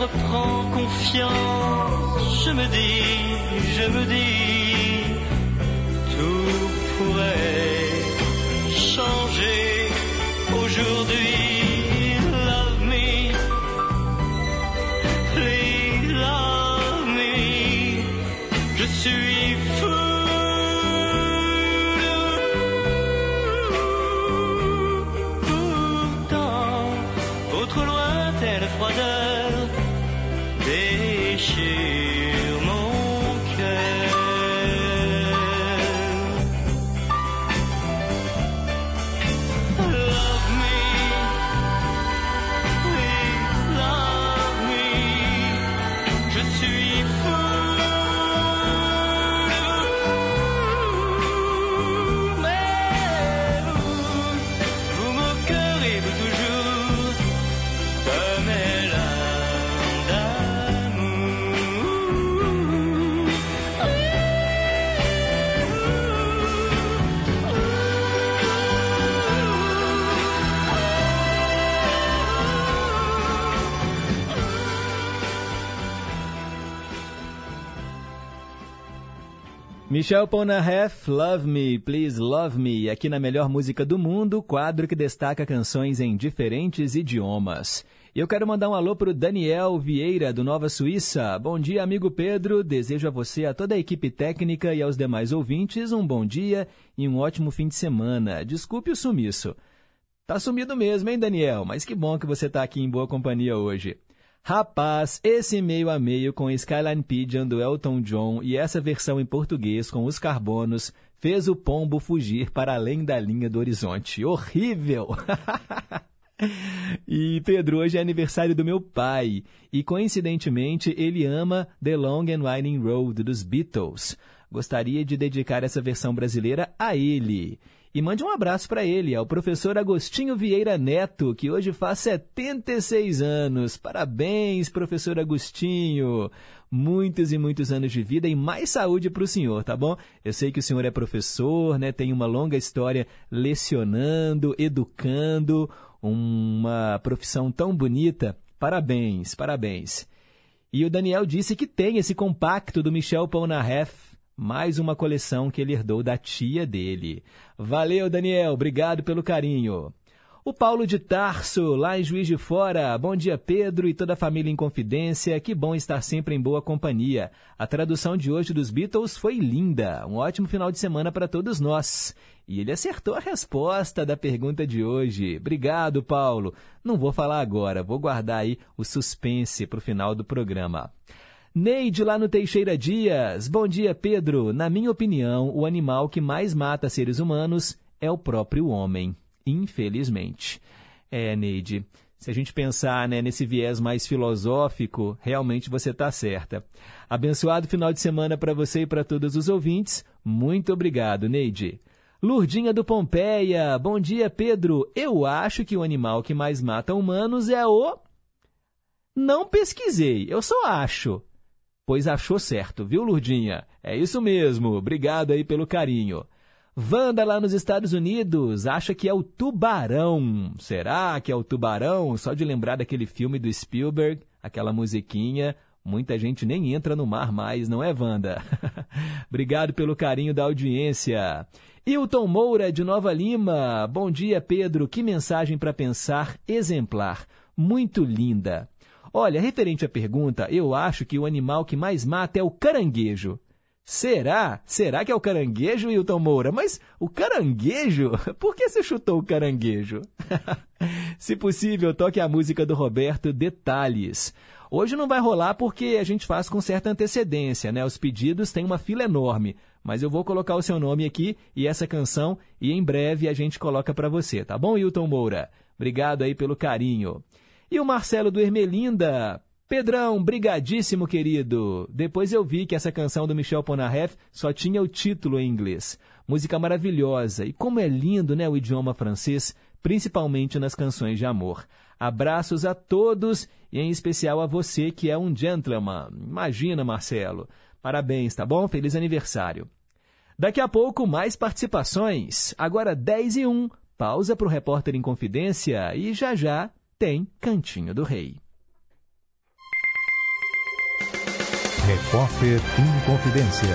reprends confiance, je me dis, je me dis, Michel Polnareff, Love Me, Please Love Me, aqui na Melhor Música do Mundo, quadro que destaca canções em diferentes idiomas. E eu quero mandar um alô para o Daniel Vieira, do Nova Suíça. Bom dia, amigo Pedro. Desejo a você, a toda a equipe técnica e aos demais ouvintes um bom dia e um ótimo fim de semana. Desculpe o sumiço. Tá sumido mesmo, hein, Daniel? Mas que bom que você tá aqui em boa companhia hoje. Rapaz, esse meio a meio com Skyline Pigeon do Elton John e essa versão em português com os carbonos fez o pombo fugir para além da linha do horizonte. Horrível! (laughs) E Pedro, hoje é aniversário do meu pai e coincidentemente ele ama The Long and Winding Road dos Beatles. Gostaria de dedicar essa versão brasileira a ele. E mande um abraço para ele, ao professor Agostinho Vieira Neto, que hoje faz 76 anos. Parabéns, professor Agostinho! Muitos e muitos anos de vida e mais saúde para o senhor, tá bom? Eu sei que o senhor é professor, né? Tem uma longa história lecionando, educando, uma profissão tão bonita. Parabéns, parabéns. E o Daniel disse que tem esse compacto do Michel Polnareff, mais uma coleção que ele herdou da tia dele. Valeu, Daniel, obrigado pelo carinho. O Paulo de Tarso, lá em Juiz de Fora. Bom dia, Pedro e toda a família em confidência. Que bom estar sempre em boa companhia. A tradução de hoje dos Beatles foi linda. Um ótimo final de semana para todos nós. E ele acertou a resposta da pergunta de hoje. Obrigado, Paulo. Não vou falar agora, vou guardar aí o suspense para o final do programa. Neide, lá no Teixeira Dias. Bom dia, Pedro. Na minha opinião, o animal que mais mata seres humanos é o próprio homem. Infelizmente. É, Neide, se a gente pensar né, nesse viés mais filosófico, realmente você está certa. Abençoado final de semana para você e para todos os ouvintes. Muito obrigado, Neide. Lurdinha do Pompeia, bom dia, Pedro. Eu acho que o animal que mais mata humanos é o. Não pesquisei, eu só acho. Pois achou certo, viu, Lurdinha? É isso mesmo, obrigado aí pelo carinho. Wanda lá nos Estados Unidos acha que é o tubarão. Será que é o tubarão? Só de lembrar daquele filme do Spielberg, aquela musiquinha, muita gente nem entra no mar mais, não é, Wanda? (laughs) Obrigado pelo carinho da audiência. Hilton Moura, de Nova Lima. Bom dia, Pedro. Que mensagem para pensar exemplar. Muito linda. Olha, referente à pergunta, eu acho que o animal que mais mata é o caranguejo. Será? Será que é o caranguejo, Hilton Moura? Mas o caranguejo? (laughs) Por que você chutou o caranguejo? (laughs) Se possível, toque a música do Roberto Detalhes. Hoje não vai rolar porque a gente faz com certa antecedência, né? Os pedidos têm uma fila enorme, mas eu vou colocar o seu nome aqui e essa canção e em breve a gente coloca para você, tá bom, Hilton Moura? Obrigado aí pelo carinho. E o Marcelo do Ermelinda, Pedrão, brigadíssimo, querido. Depois eu vi que essa canção do Michel Polnareff só tinha o título em inglês. Música maravilhosa. E como é lindo, né, o idioma francês, principalmente nas canções de amor. Abraços a todos e em especial a você que é um gentleman. Imagina, Marcelo. Parabéns, tá bom? Feliz aniversário. Daqui a pouco, mais participações. Agora 10 e 1. Pausa para o Repórter em Confidência e já já tem Cantinho do Rei. Repórter em Confidência.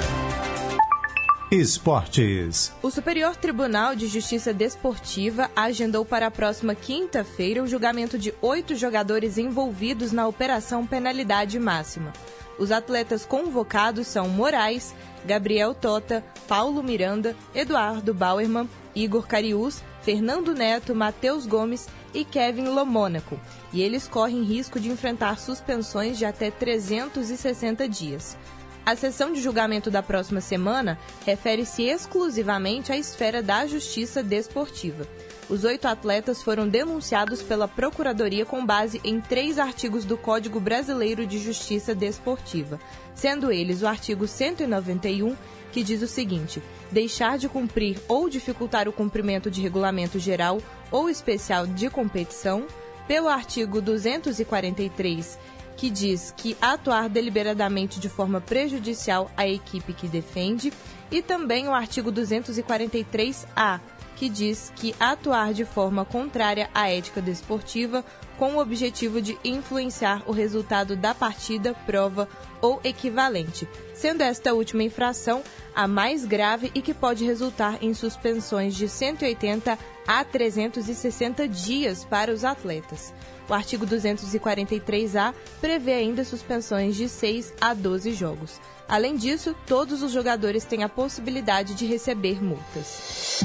Esportes. O Superior Tribunal de Justiça Desportiva agendou para a próxima quinta-feira o julgamento de oito jogadores envolvidos na Operação Penalidade Máxima. Os atletas convocados são Moraes, Gabriel Tota, Paulo Miranda, Eduardo Bauerman, Igor Cariús, Fernando Neto, Matheus Gomes e Kevin Lomônaco, e eles correm risco de enfrentar suspensões de até 360 dias. A sessão de julgamento da próxima semana refere-se exclusivamente à esfera da justiça desportiva. Os oito atletas foram denunciados pela Procuradoria com base em três artigos do Código Brasileiro de Justiça Desportiva, sendo eles o artigo 191, que diz o seguinte: deixar de cumprir ou dificultar o cumprimento de regulamento geral ou especial de competição, pelo artigo 243, que diz que atuar deliberadamente de forma prejudicial à equipe que defende, e também o artigo 243-A, que diz que atuar de forma contrária à ética desportiva com o objetivo de influenciar o resultado da partida, prova ou equivalente, sendo esta última infração a mais grave e que pode resultar em suspensões de 180 a 360 dias para os atletas. O artigo 243-A prevê ainda suspensões de 6 a 12 jogos. Além disso, todos os jogadores têm a possibilidade de receber multas.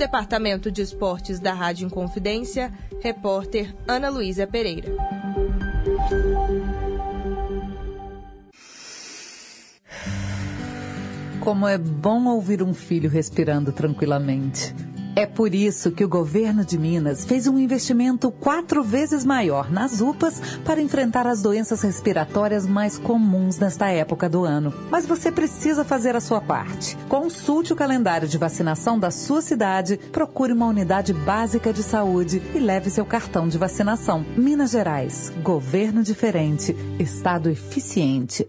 Departamento de Esportes da Rádio Inconfidência, repórter Ana Luísa Pereira. Como é bom ouvir um filho respirando tranquilamente. É por isso que o governo de Minas fez um investimento quatro vezes maior nas UPAs para enfrentar as doenças respiratórias mais comuns nesta época do ano. Mas você precisa fazer a sua parte. Consulte o calendário de vacinação da sua cidade, procure uma unidade básica de saúde e leve seu cartão de vacinação. Minas Gerais, governo diferente, estado eficiente.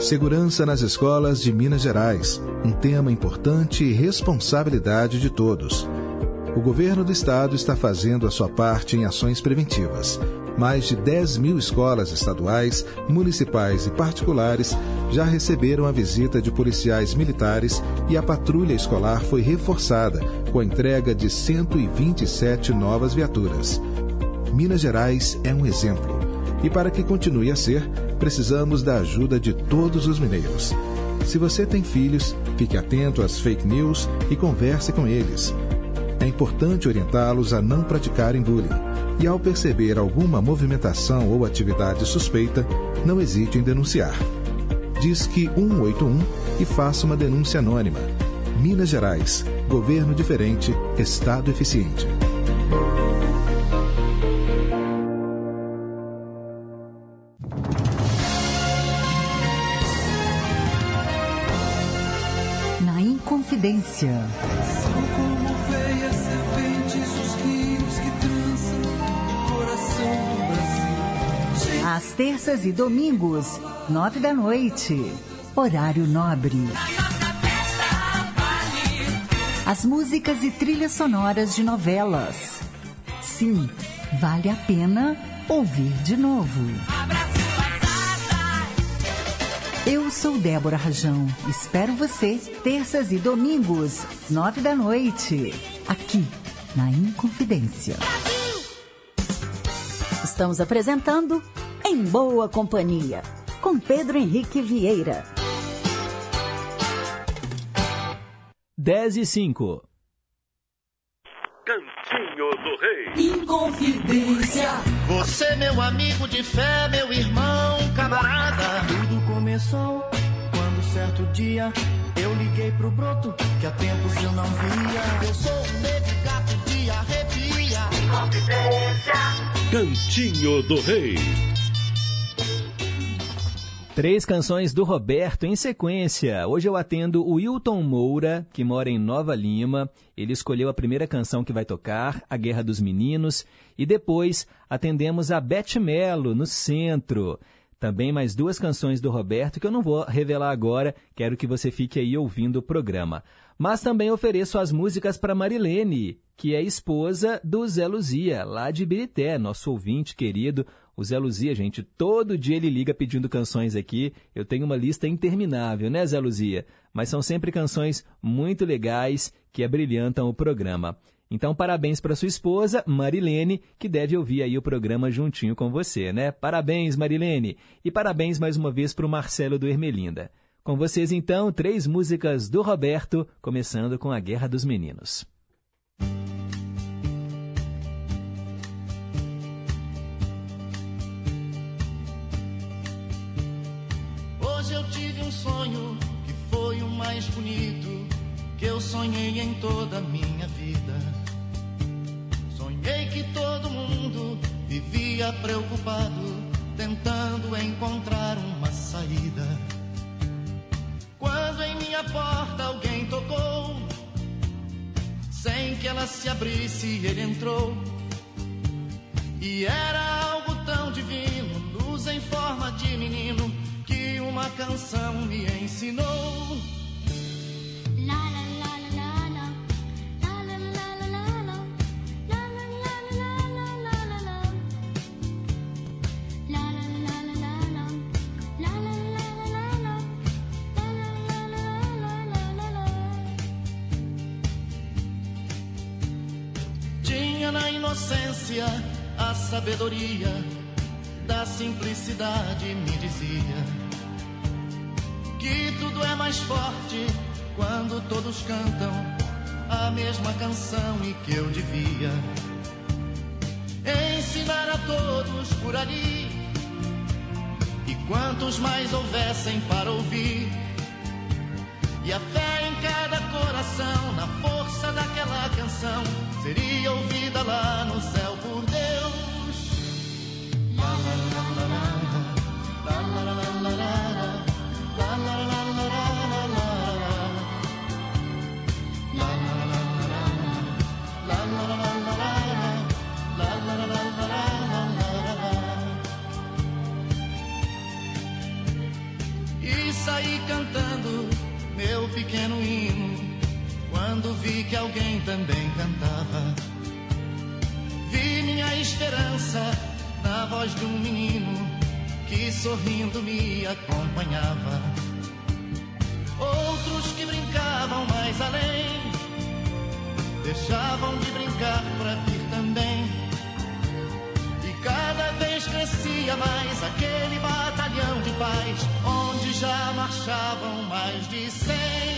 Segurança nas escolas de Minas Gerais, um tema importante e responsabilidade de todos. O governo do estado está fazendo a sua parte em ações preventivas. Mais de 10 mil escolas estaduais, municipais e particulares já receberam a visita de policiais militares e a patrulha escolar foi reforçada com a entrega de 127 novas viaturas. Minas Gerais é um exemplo. E para que continue a ser, precisamos da ajuda de todos os mineiros. Se você tem filhos, fique atento às fake news e converse com eles. É importante orientá-los a não praticarem bullying. E ao perceber alguma movimentação ou atividade suspeita, não hesite em denunciar. Disque 181 e faça uma denúncia anônima. Minas Gerais. Governo diferente, Estado eficiente. Inconfidência. São como serpentes os rios que trançam o coração do Brasil. Às terças e domingos, nove da noite. Horário nobre. As músicas e trilhas sonoras de novelas. Sim, vale a pena ouvir de novo. Eu sou Débora Rajão. Espero você terças e domingos, nove da noite, aqui na Inconfidência. Estamos apresentando Em Boa Companhia, com Pedro Henrique Vieira. 10 e 5. Cantinho do Rei. Inconfidência. Você, meu amigo de fé, meu irmão, camarada. Começou quando certo dia eu liguei pro broto que há tempos eu não via. Eu sou um negro gato de arrepia. Cantinho do Rei. Três canções do Roberto em sequência. Hoje eu atendo o Wilton Moura, que mora em Nova Lima. Ele escolheu a primeira canção que vai tocar, A Guerra dos Meninos. E depois atendemos a Beth Melo, no centro. Também mais duas canções do Roberto que eu não vou revelar agora, quero que você fique aí ouvindo o programa. Mas também ofereço as músicas para Marilene, que é esposa do Zé Luzia, lá de Ibirité, nosso ouvinte querido. O Zé Luzia, gente, todo dia ele liga pedindo canções aqui. Eu tenho uma lista interminável, né, Zé Luzia? Mas são sempre canções muito legais que abrilhantam o programa. Então, parabéns para sua esposa, Marilene, que deve ouvir aí o programa juntinho com você, né? Parabéns, Marilene! E parabéns mais uma vez para o Marcelo do Ermelinda. Com vocês, então, três músicas do Roberto, começando com A Guerra dos Meninos. Hoje eu tive um sonho que foi o mais bonito que eu sonhei em toda a minha vida. Sonhei que todo mundo vivia preocupado, tentando encontrar uma saída. Quando em minha porta alguém tocou, sem que ela se abrisse, ele entrou. E era algo tão divino, luz em forma de menino, que uma canção me ensinou. Inocência a sabedoria da simplicidade, me dizia que tudo é mais forte quando todos cantam a mesma canção e que eu devia ensinar a todos por ali. E quantos mais houvessem para ouvir, e a fé em cada coração, na força daquela canção, seria ouvida lá no céu por Deus. Lá, lá, lá, lá, lá, lá, lá, lá, pequeno hino quando vi que alguém também cantava. Vi minha esperança na voz de um menino que sorrindo me acompanhava. Outros que brincavam mais além, deixavam de brincar para vir também. E cada vez crescia mais aquele batalhão de paz, onde já marchavam mais de cem.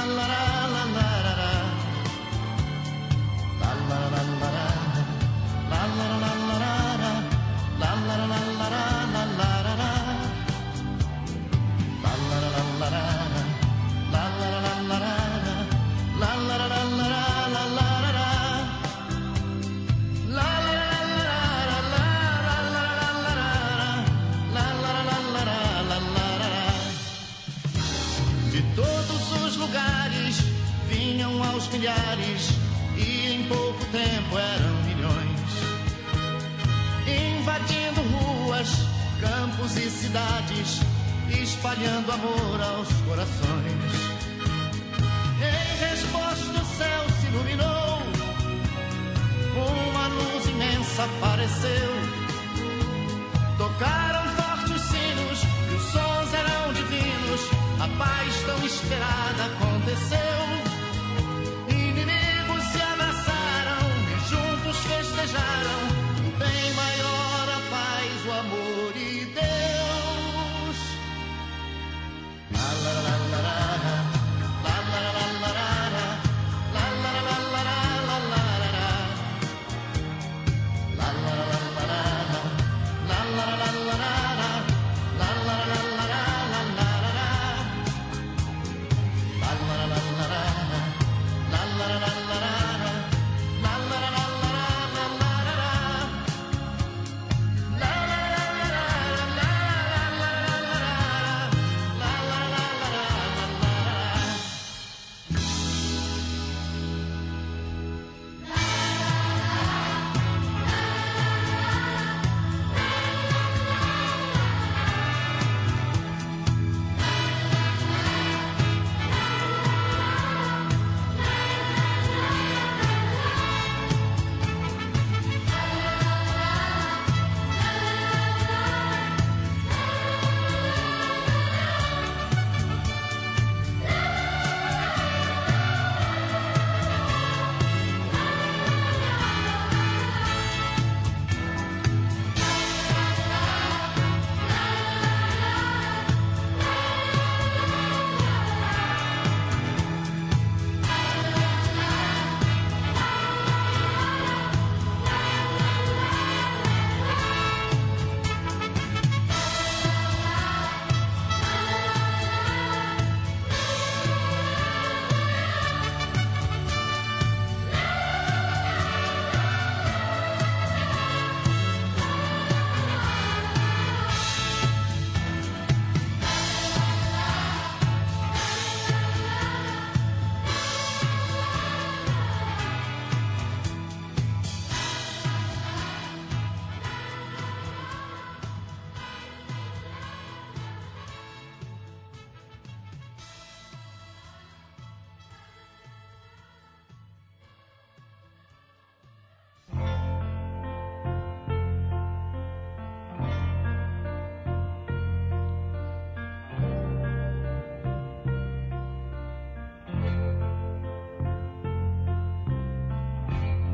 milhares e em pouco tempo eram milhões, invadindo ruas, campos e cidades, espalhando amor aos corações. Em resposta o céu se iluminou, uma luz imensa apareceu. Tocaram fortes os sinos e os sons eram divinos. A paz tão esperada time.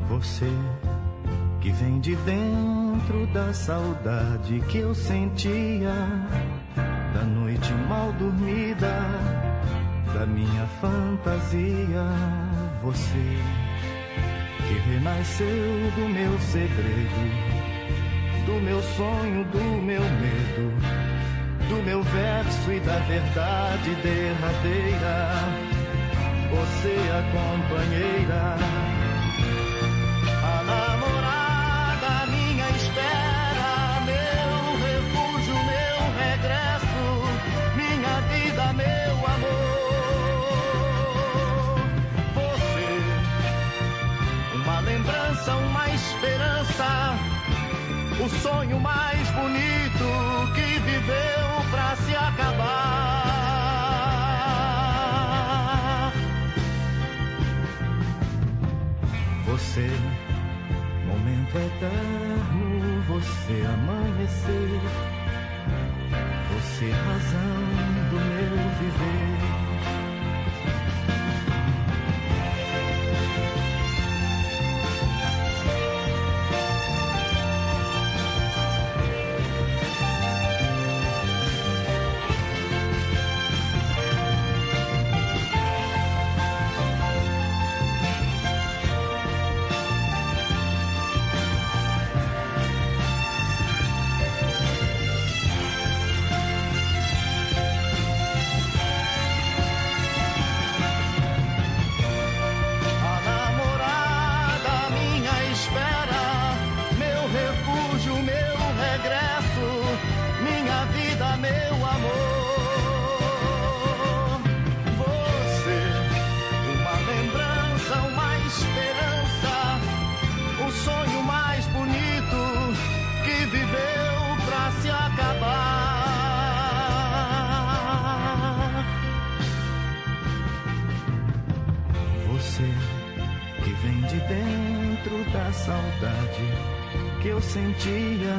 Você que vem de dentro da saudade que eu sentia, da noite mal dormida, da minha fantasia. Você que renasceu do meu segredo, do meu sonho, do meu medo, do meu verso e da verdade derradeira. Você a companheira o sonho mais bonito que viveu pra se acabar. Você, momento eterno, você amanhecer, você razão do meu viver. Sentia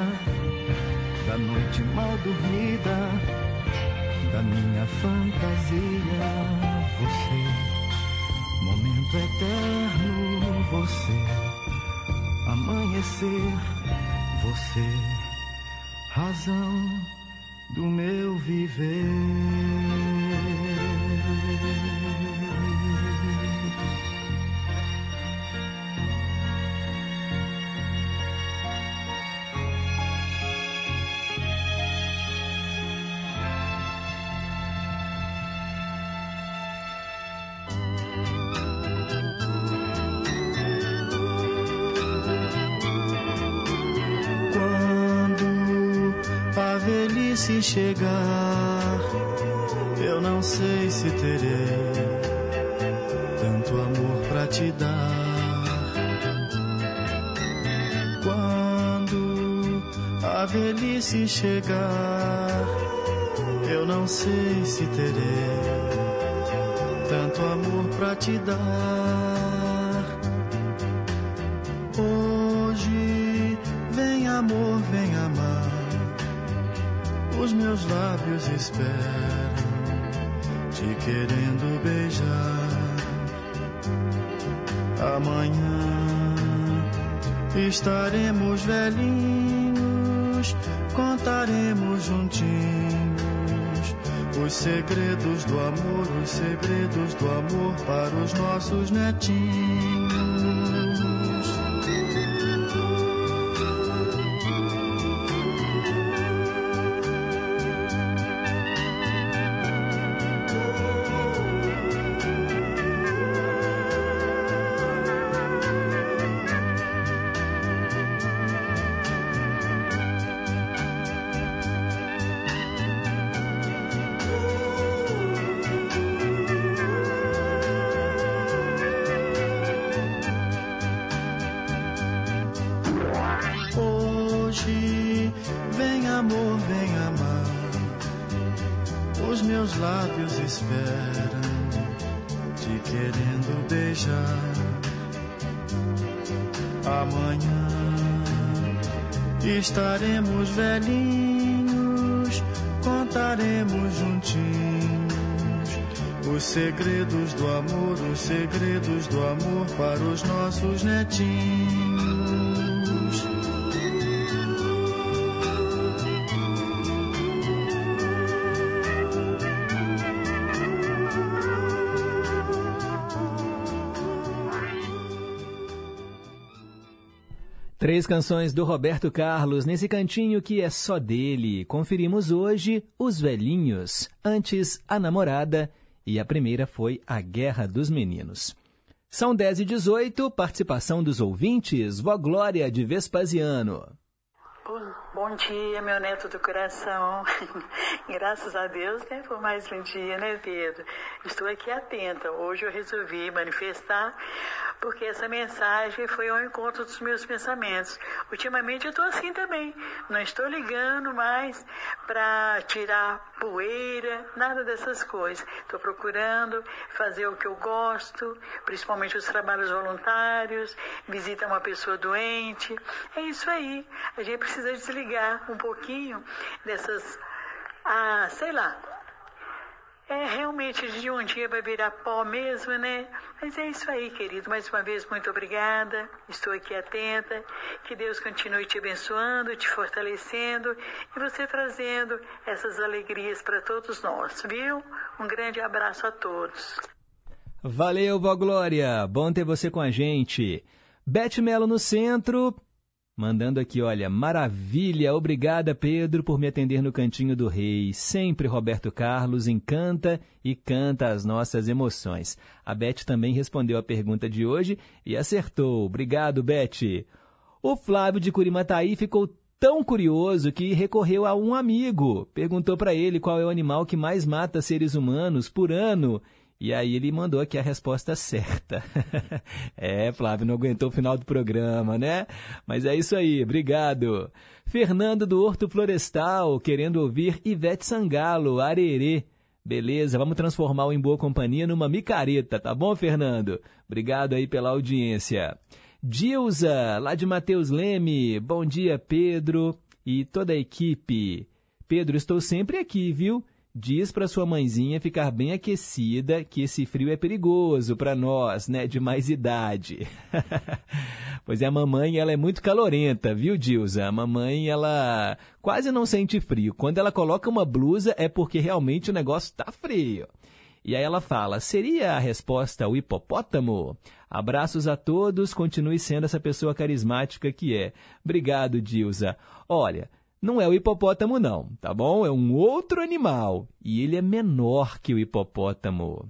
da noite mal dormida, da minha fantasia. Você, momento eterno, você, amanhecer, você, razão do meu viver. Chegar, eu não sei se terei tanto amor pra te dar. Quando a velhice chegar, eu não sei se terei tanto amor pra te dar. Querendo beijar. Amanhã estaremos velhinhos, contaremos juntinhos os segredos do amor, os segredos do amor para os nossos netinhos. Três canções do Roberto Carlos nesse cantinho que é só dele. Conferimos hoje Os Velhinhos, antes A Namorada e a primeira foi A Guerra dos Meninos. São 10 e 18, participação dos ouvintes, Vó Glória de Vespasiano. Bom dia, meu neto do coração. (laughs) Graças a Deus, né, por mais um dia, né, Pedro? Estou aqui atenta. Hoje eu resolvi manifestar porque essa mensagem foi ao encontro dos meus pensamentos. Ultimamente eu estou assim também. Não estou ligando mais para tirar poeira, nada dessas coisas. Estou procurando fazer o que eu gosto, principalmente os trabalhos voluntários, visita uma pessoa doente. É isso aí. A gente precisa desligar um pouquinho dessas, ah, sei lá, é, realmente de um dia vai virar pó mesmo, né? Mas é isso aí, querido. Mais uma vez, muito obrigada. Estou aqui atenta. Que Deus continue te abençoando, te fortalecendo e você trazendo essas alegrias para todos nós, viu? Um grande abraço a todos. Valeu, Vó Glória. Bom ter você com a gente. Bete Melo no centro. Mandando aqui, olha, maravilha, obrigada Pedro por me atender no Cantinho do Rei. Sempre Roberto Carlos encanta e canta as nossas emoções. A Beth também respondeu a pergunta de hoje e acertou. Obrigado, Beth. O Flávio de Curimataí ficou tão curioso que recorreu a um amigo. Perguntou para ele qual é o animal que mais mata seres humanos por ano e aí ele mandou aqui a resposta certa. (laughs) é, Flávio, não aguentou o final do programa, né? Mas é isso aí, obrigado. Fernando do Horto Florestal, querendo ouvir Ivete Sangalo, Arerê. Beleza, vamos transformar o Em Boa Companhia numa micareta, tá bom, Fernando? Obrigado aí pela audiência. Dilza, lá de Mateus Leme. Bom dia, Pedro e toda a equipe. Pedro, estou sempre aqui, viu? Diz para sua mãezinha ficar bem aquecida, que esse frio é perigoso para nós, né, de mais idade. (laughs) pois é, a mamãe, ela é muito calorenta, viu, Dilza? A mamãe, ela quase não sente frio. Quando ela coloca uma blusa é porque realmente o negócio tá frio. E aí ela fala: seria a resposta o hipopótamo? Abraços a todos, continue sendo essa pessoa carismática que é. Obrigado, Dilza. Olha, não é o hipopótamo, não, tá bom? É um outro animal. E ele é menor que o hipopótamo.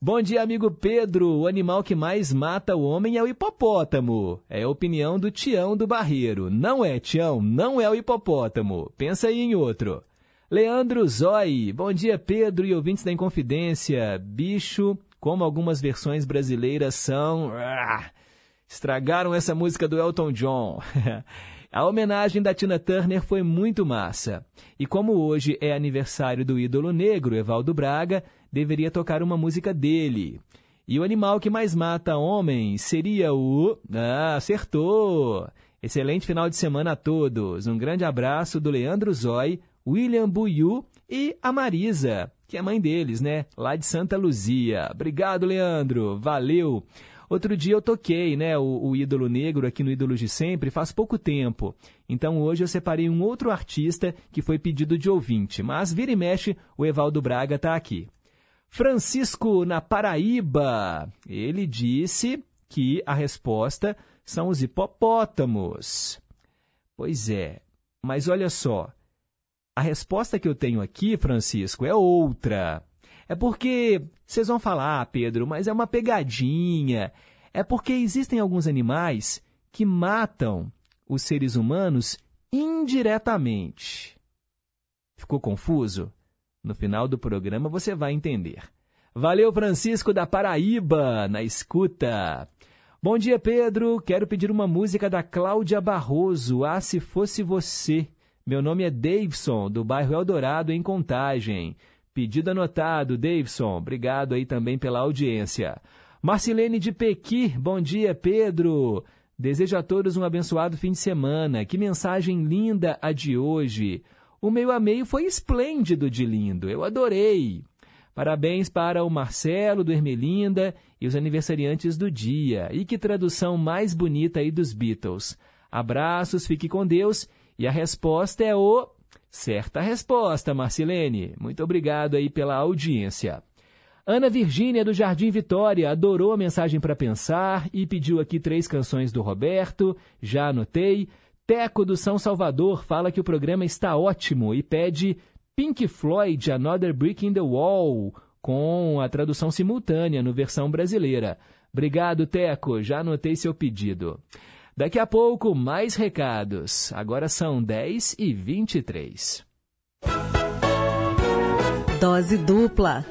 Bom dia, amigo Pedro. O animal que mais mata o homem é o hipopótamo. É a opinião do Tião do Barreiro. Não é, Tião, não é o hipopótamo. Pensa aí em outro. Leandro Zói. Bom dia, Pedro e ouvintes da Inconfidência. Bicho, como algumas versões brasileiras são. Ah, estragaram essa música do Elton John. (laughs) A homenagem da Tina Turner foi muito massa. E como hoje é aniversário do ídolo negro, Evaldo Braga, deveria tocar uma música dele. E o animal que mais mata homens seria o. Ah, acertou! Excelente final de semana a todos. Um grande abraço do Leandro Zói, William Buiu e a Marisa, que é mãe deles, né? Lá de Santa Luzia. Obrigado, Leandro. Valeu! Outro dia eu toquei, né, o, o, ídolo negro aqui no Ídolos de Sempre faz pouco tempo. Então hoje eu separei um outro artista que foi pedido de ouvinte, mas vira e mexe, o Evaldo Braga está aqui. Francisco na Paraíba. Ele disse que a resposta são os hipopótamos. Pois é, mas olha só. A resposta que eu tenho aqui, Francisco, é outra. É porque vocês vão falar, ah, Pedro, mas é uma pegadinha. É porque existem alguns animais que matam os seres humanos indiretamente. Ficou confuso? No final do programa você vai entender. Valeu, Francisco da Paraíba, na escuta. Bom dia, Pedro. Quero pedir uma música da Cláudia Barroso, Ah, Se Fosse Você. Meu nome é Davidson, do bairro Eldorado, em Contagem. Pedido anotado, Davidson. Obrigado aí também pela audiência. Marcilene de Pequi, bom dia, Pedro. Desejo a todos um abençoado fim de semana. Que mensagem linda a de hoje. O meio a meio foi esplêndido de lindo, eu adorei. Parabéns para o Marcelo do Ermelinda e os aniversariantes do dia. E que tradução mais bonita aí dos Beatles. Abraços, fique com Deus. E a resposta é o Certa resposta, Marcilene. Muito obrigado aí pela audiência. Ana Virgínia, do Jardim Vitória, adorou a mensagem para pensar e pediu aqui três canções do Roberto. Já anotei. Teco, do São Salvador, fala que o programa está ótimo e pede Pink Floyd, Another Brick in the Wall, com a tradução simultânea no versão brasileira. Obrigado, Teco. Já anotei seu pedido. Daqui a pouco, mais recados. Agora são 10 e 23. Dose dupla.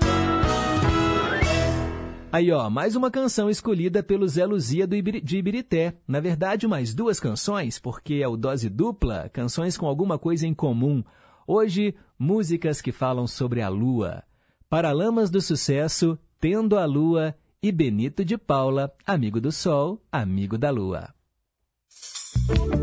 Aí, ó, mais uma canção escolhida pelo Zé Luzia do Ibir de Ibirité. Na verdade, mais duas canções, porque é o Dose Dupla, canções com alguma coisa em comum. Hoje, músicas que falam sobre a lua. Paralamas do Sucesso, Tendo a Lua e Benito de Paula, Amigo do Sol, Amigo da Lua. Saber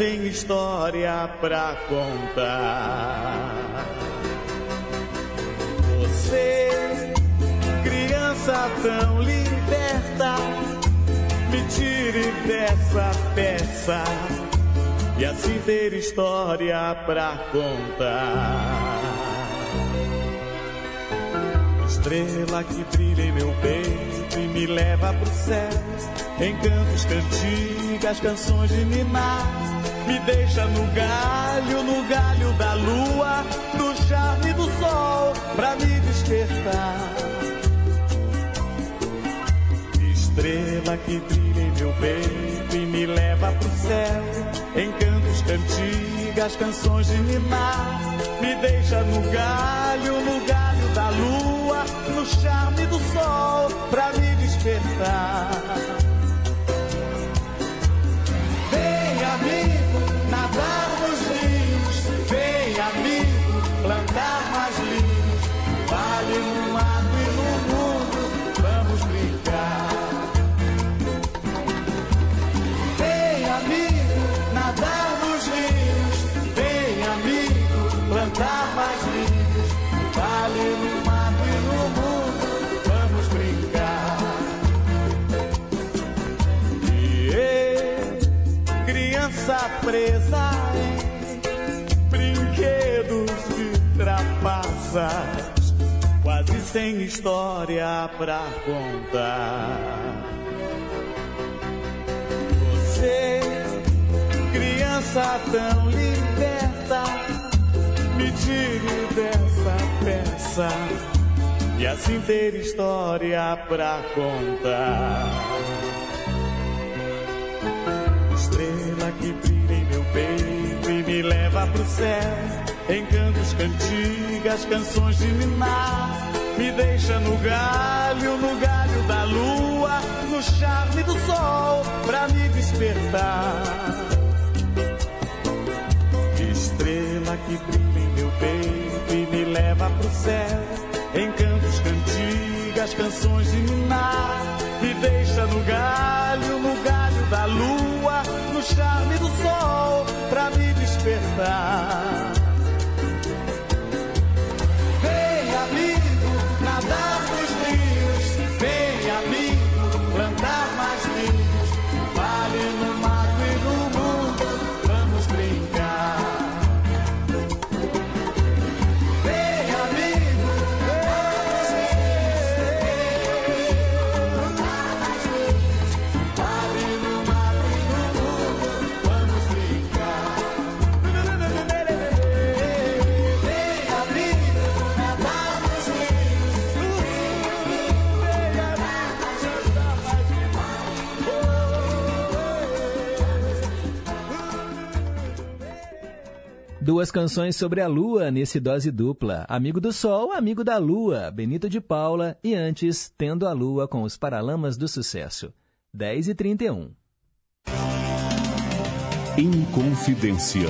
sem história pra contar. Você, criança tão liberta, me tire dessa peça e assim ter história pra contar. Estrela que brilha em meu peito e me leva pro céu. Em cantos, cantigas, canções de ninar. Me deixa no galho, no galho da lua, no charme do sol, pra me despertar. Estrela que brilha em meu peito e me leva pro céu. Em cantos, cantigas, canções de ninar. Me deixa no galho, no galho da lua, no charme do sol, pra me despertar. Nadar nos rios. Vem, amigo, plantar mais linhos. Vale no mato e no mundo, vamos brincar. Vem, amigo, nadar nos rios. Vem, amigo, plantar mais linhos. Vale no mato e no mundo, vamos brincar. E criança presa quase sem história pra contar. Você, criança tão liberta, me tire dessa peça e assim ter história pra contar. Estrela que brilha em meu peito e me leva pro céu. Em cantos, cantigas, canções de ninar. Me deixa no galho, no galho da lua, no charme do sol pra me despertar. Estrela que brilha em meu peito e me leva pro céu. Encantos, cantigas, canções de minar. Me deixa no galho, no galho da lua, no charme do sol pra me despertar. Duas canções sobre a lua nesse dose dupla. Amigo do Sol, Amigo da Lua, Benito de Paula e antes, Tendo a Lua com os Paralamas do Sucesso. 10 e 31. Inconfidência.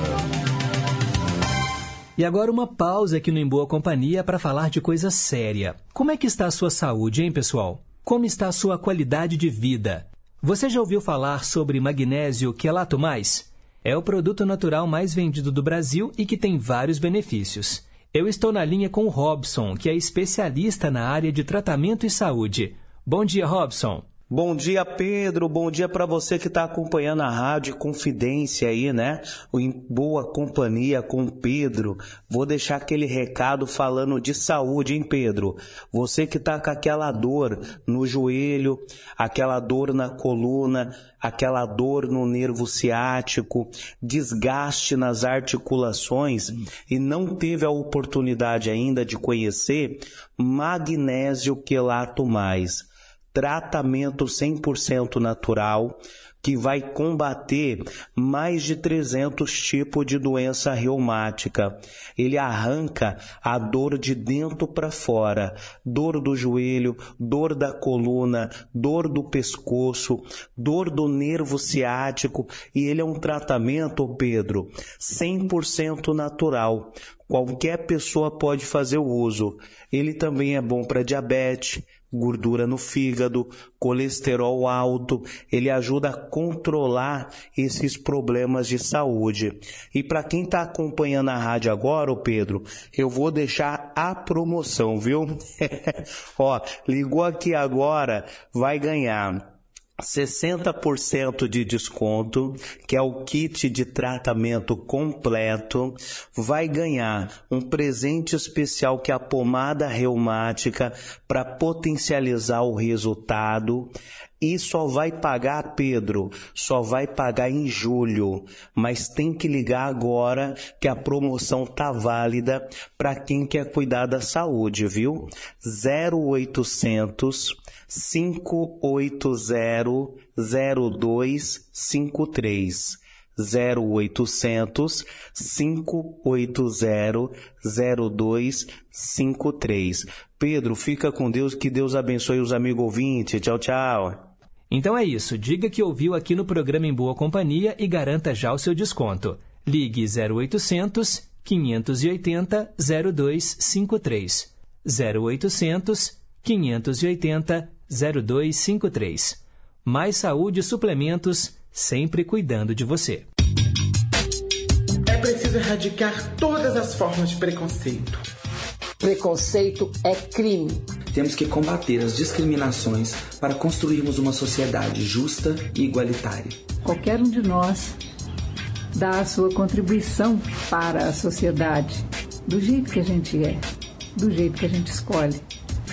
E agora uma pausa aqui no Em Boa Companhia para falar de coisa séria. Como é que está a sua saúde, hein, pessoal? Como está a sua qualidade de vida? Você já ouviu falar sobre magnésio quelato mais? É o produto natural mais vendido do Brasil e que tem vários benefícios. Eu estou na linha com o Robson, que é especialista na área de tratamento e saúde. Bom dia, Robson. Bom dia, Pedro. Bom dia para você que está acompanhando a Rádio Confidência aí, né? Em Boa Companhia com o Pedro. Vou deixar aquele recado falando de saúde, hein, Pedro? Você que está com aquela dor no joelho, aquela dor na coluna, aquela dor no nervo ciático, desgaste nas articulações e não teve a oportunidade ainda de conhecer magnésio quelato mais tratamento 100% natural que vai combater mais de 300 tipos de doença reumática. Ele arranca a dor de dentro para fora, dor do joelho, dor da coluna, dor do pescoço, dor do nervo ciático e ele é um tratamento, Pedro, 100% natural. Qualquer pessoa pode fazer o uso. Ele também é bom para diabetes, gordura no fígado, colesterol alto, ele ajuda a controlar esses problemas de saúde. E para quem está acompanhando a rádio agora, ô Pedro, eu vou deixar a promoção, viu? (laughs) Ó, ligou aqui agora, vai ganhar 60% de desconto, que é o kit de tratamento completo, vai ganhar um presente especial que é a pomada reumática para potencializar o resultado. E só vai pagar, Pedro, só vai pagar em julho, mas tem que ligar agora que a promoção tá válida para quem quer cuidar da saúde, viu? 0800 580-0253. 0800 580-0253. Pedro, fica com Deus, que Deus abençoe os amigos ouvintes. Tchau, tchau. Então é isso, diga que ouviu aqui no programa Em Boa Companhia e garanta já o seu desconto. Ligue 0800 580 0253. 0800 580 0253. Mais saúde e suplementos, sempre cuidando de você. É preciso erradicar todas as formas de preconceito. Preconceito é crime. Temos que combater as discriminações para construirmos uma sociedade justa e igualitária. Qualquer um de nós dá a sua contribuição para a sociedade, do jeito que a gente é, do jeito que a gente escolhe.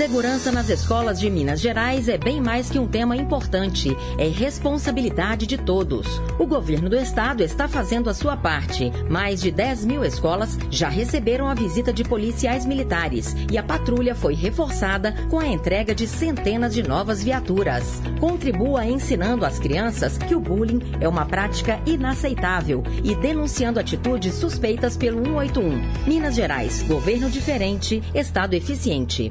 Segurança nas escolas de Minas Gerais é bem mais que um tema importante, é responsabilidade de todos. O governo do estado está fazendo a sua parte. Mais de 10 mil escolas já receberam a visita de policiais militares e a patrulha foi reforçada com a entrega de centenas de novas viaturas. Contribua ensinando às crianças que o bullying é uma prática inaceitável e denunciando atitudes suspeitas pelo 181. Minas Gerais, governo diferente, estado eficiente.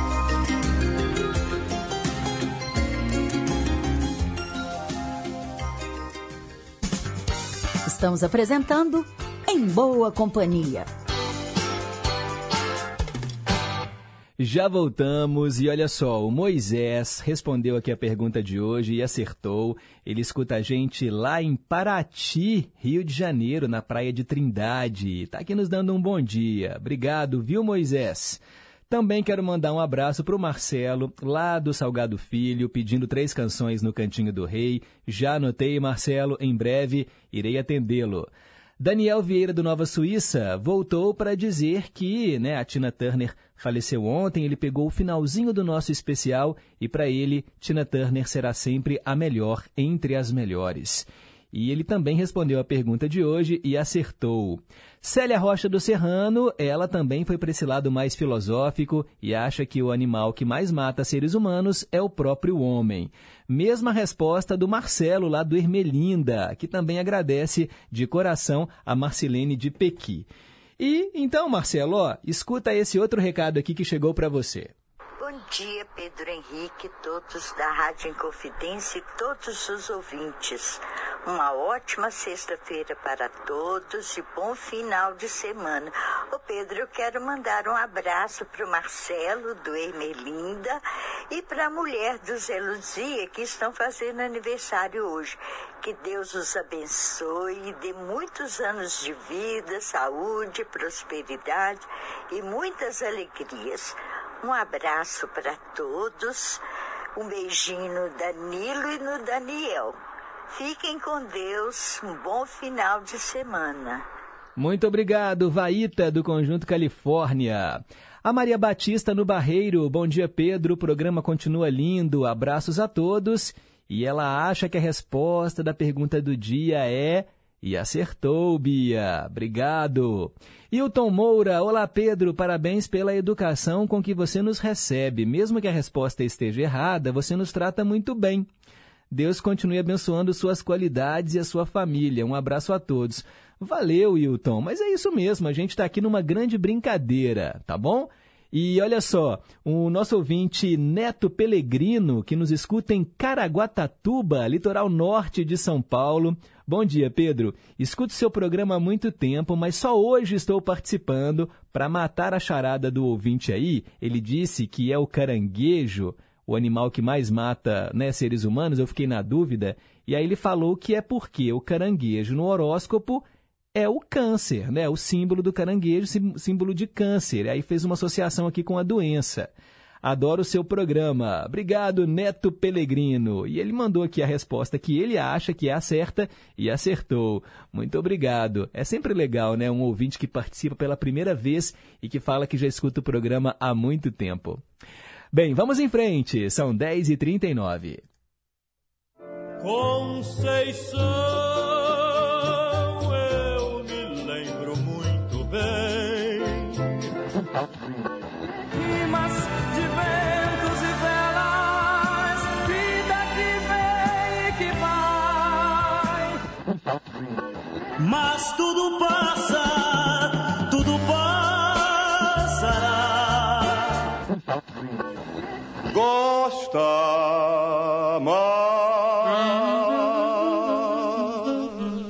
Estamos apresentando Em Boa Companhia. Já voltamos e olha só, o Moisés respondeu aqui a pergunta de hoje e acertou. Ele escuta a gente lá em Paraty, Rio de Janeiro, na praia de Trindade. Tá aqui nos dando um bom dia. Obrigado, viu, Moisés? Também quero mandar um abraço para o Marcelo, lá do Salgado Filho, pedindo três canções no Cantinho do Rei. Já anotei, Marcelo, em breve irei atendê-lo. Daniel Vieira do Nova Suíça voltou para dizer que né, a Tina Turner faleceu ontem, ele pegou o finalzinho do nosso especial e para ele, Tina Turner será sempre a melhor entre as melhores. E ele também respondeu a pergunta de hoje e acertou. Célia Rocha do Serrano, ela também foi para esse lado mais filosófico e acha que o animal que mais mata seres humanos é o próprio homem. Mesma resposta do Marcelo, lá do Ermelinda, que também agradece de coração a Marcelene de Pequi. E então, Marcelo, ó, escuta esse outro recado aqui que chegou para você. Bom dia, Pedro Henrique, todos da Rádio Inconfidência e todos os ouvintes. Uma ótima sexta-feira para todos e bom final de semana. Ô Pedro, eu quero mandar um abraço para o Marcelo, do Ermelinda, e para a mulher do Zé Luzia, que estão fazendo aniversário hoje. Que Deus os abençoe e dê muitos anos de vida, saúde, prosperidade e muitas alegrias. Um abraço para todos. Um beijinho no Danilo e no Daniel. Fiquem com Deus. Um bom final de semana. Muito obrigado, Vaíta, do Conjunto Califórnia. A Maria Batista no Barreiro. Bom dia, Pedro. O programa continua lindo. Abraços a todos. E ela acha que a resposta da pergunta do dia é e acertou, Bia. Obrigado. Hilton Moura, olá Pedro, parabéns pela educação com que você nos recebe. Mesmo que a resposta esteja errada, você nos trata muito bem. Deus continue abençoando suas qualidades e a sua família. Um abraço a todos. Valeu, Hilton. Mas é isso mesmo, a gente está aqui numa grande brincadeira, tá bom? E olha só, o nosso ouvinte Neto Pelegrino, que nos escuta em Caraguatatuba, litoral norte de São Paulo. Bom dia, Pedro. Escuto seu programa há muito tempo, mas só hoje estou participando para matar a charada do ouvinte aí. Ele disse que é o caranguejo, o animal que mais mata né, seres humanos. Eu fiquei na dúvida. E aí ele falou que é porque o caranguejo no horóscopo é o câncer, né? O símbolo do caranguejo, símbolo de câncer. Aí fez uma associação aqui com a doença. Adoro o seu programa. Obrigado, Neto Pelegrino. E ele mandou aqui a resposta que ele acha que é a certa e acertou. Muito obrigado. É sempre legal, né? Um ouvinte que participa pela primeira vez e que fala que já escuta o programa há muito tempo. Bem, vamos em frente. São 10h39. Conceição. Mas tudo passa, tudo passará. Gosta mais.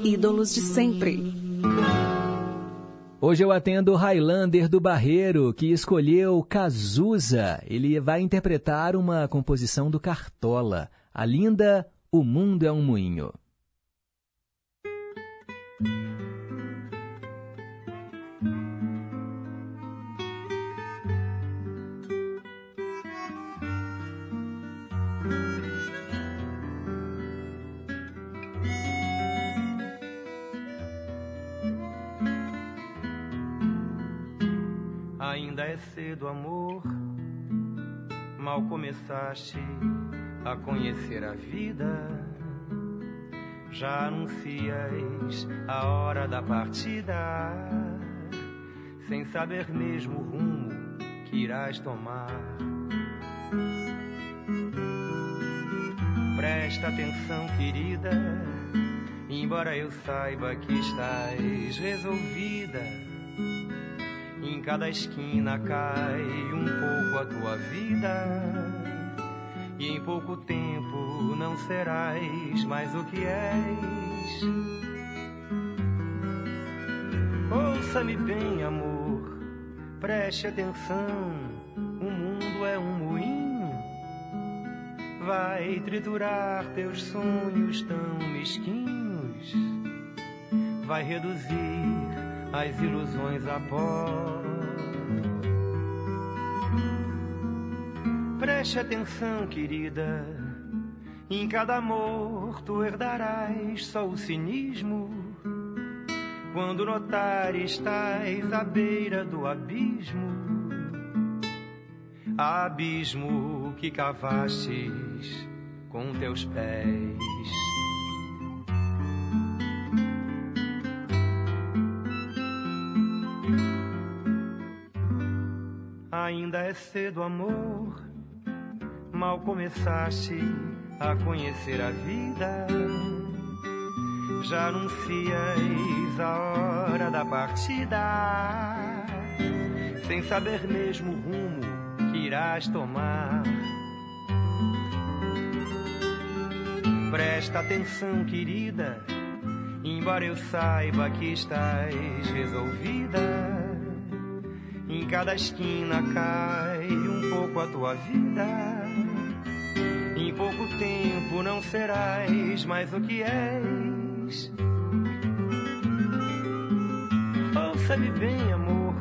Ídolos de sempre. Hoje eu atendo o Highlander do Barreiro, que escolheu Cazuza. Ele vai interpretar uma composição do Cartola, A linda O Mundo é um Moinho. Ainda é cedo, amor. Mal começaste a conhecer a vida. Já anuncias a hora da partida, sem saber mesmo o rumo que irás tomar. Presta atenção, querida, embora eu saiba que estás resolvida. Em cada esquina cai um pouco a tua vida. E em pouco tempo não serás mais o que és. Ouça-me bem, amor, preste atenção. O mundo é um moinho, vai triturar teus sonhos tão mesquinhos, vai reduzir as ilusões a pó. Preste atenção, querida. Em cada amor tu herdarás só o cinismo. Quando notar estás à beira do abismo, abismo que cavastes com teus pés. Ainda é cedo, amor. Mal começaste a conhecer a vida. Já anuncias a hora da partida, sem saber mesmo o rumo que irás tomar. Presta atenção, querida, embora eu saiba que estás resolvida. Em cada esquina cai um pouco a tua vida. Em pouco tempo não serás mais o que és. Ouça-me bem, amor,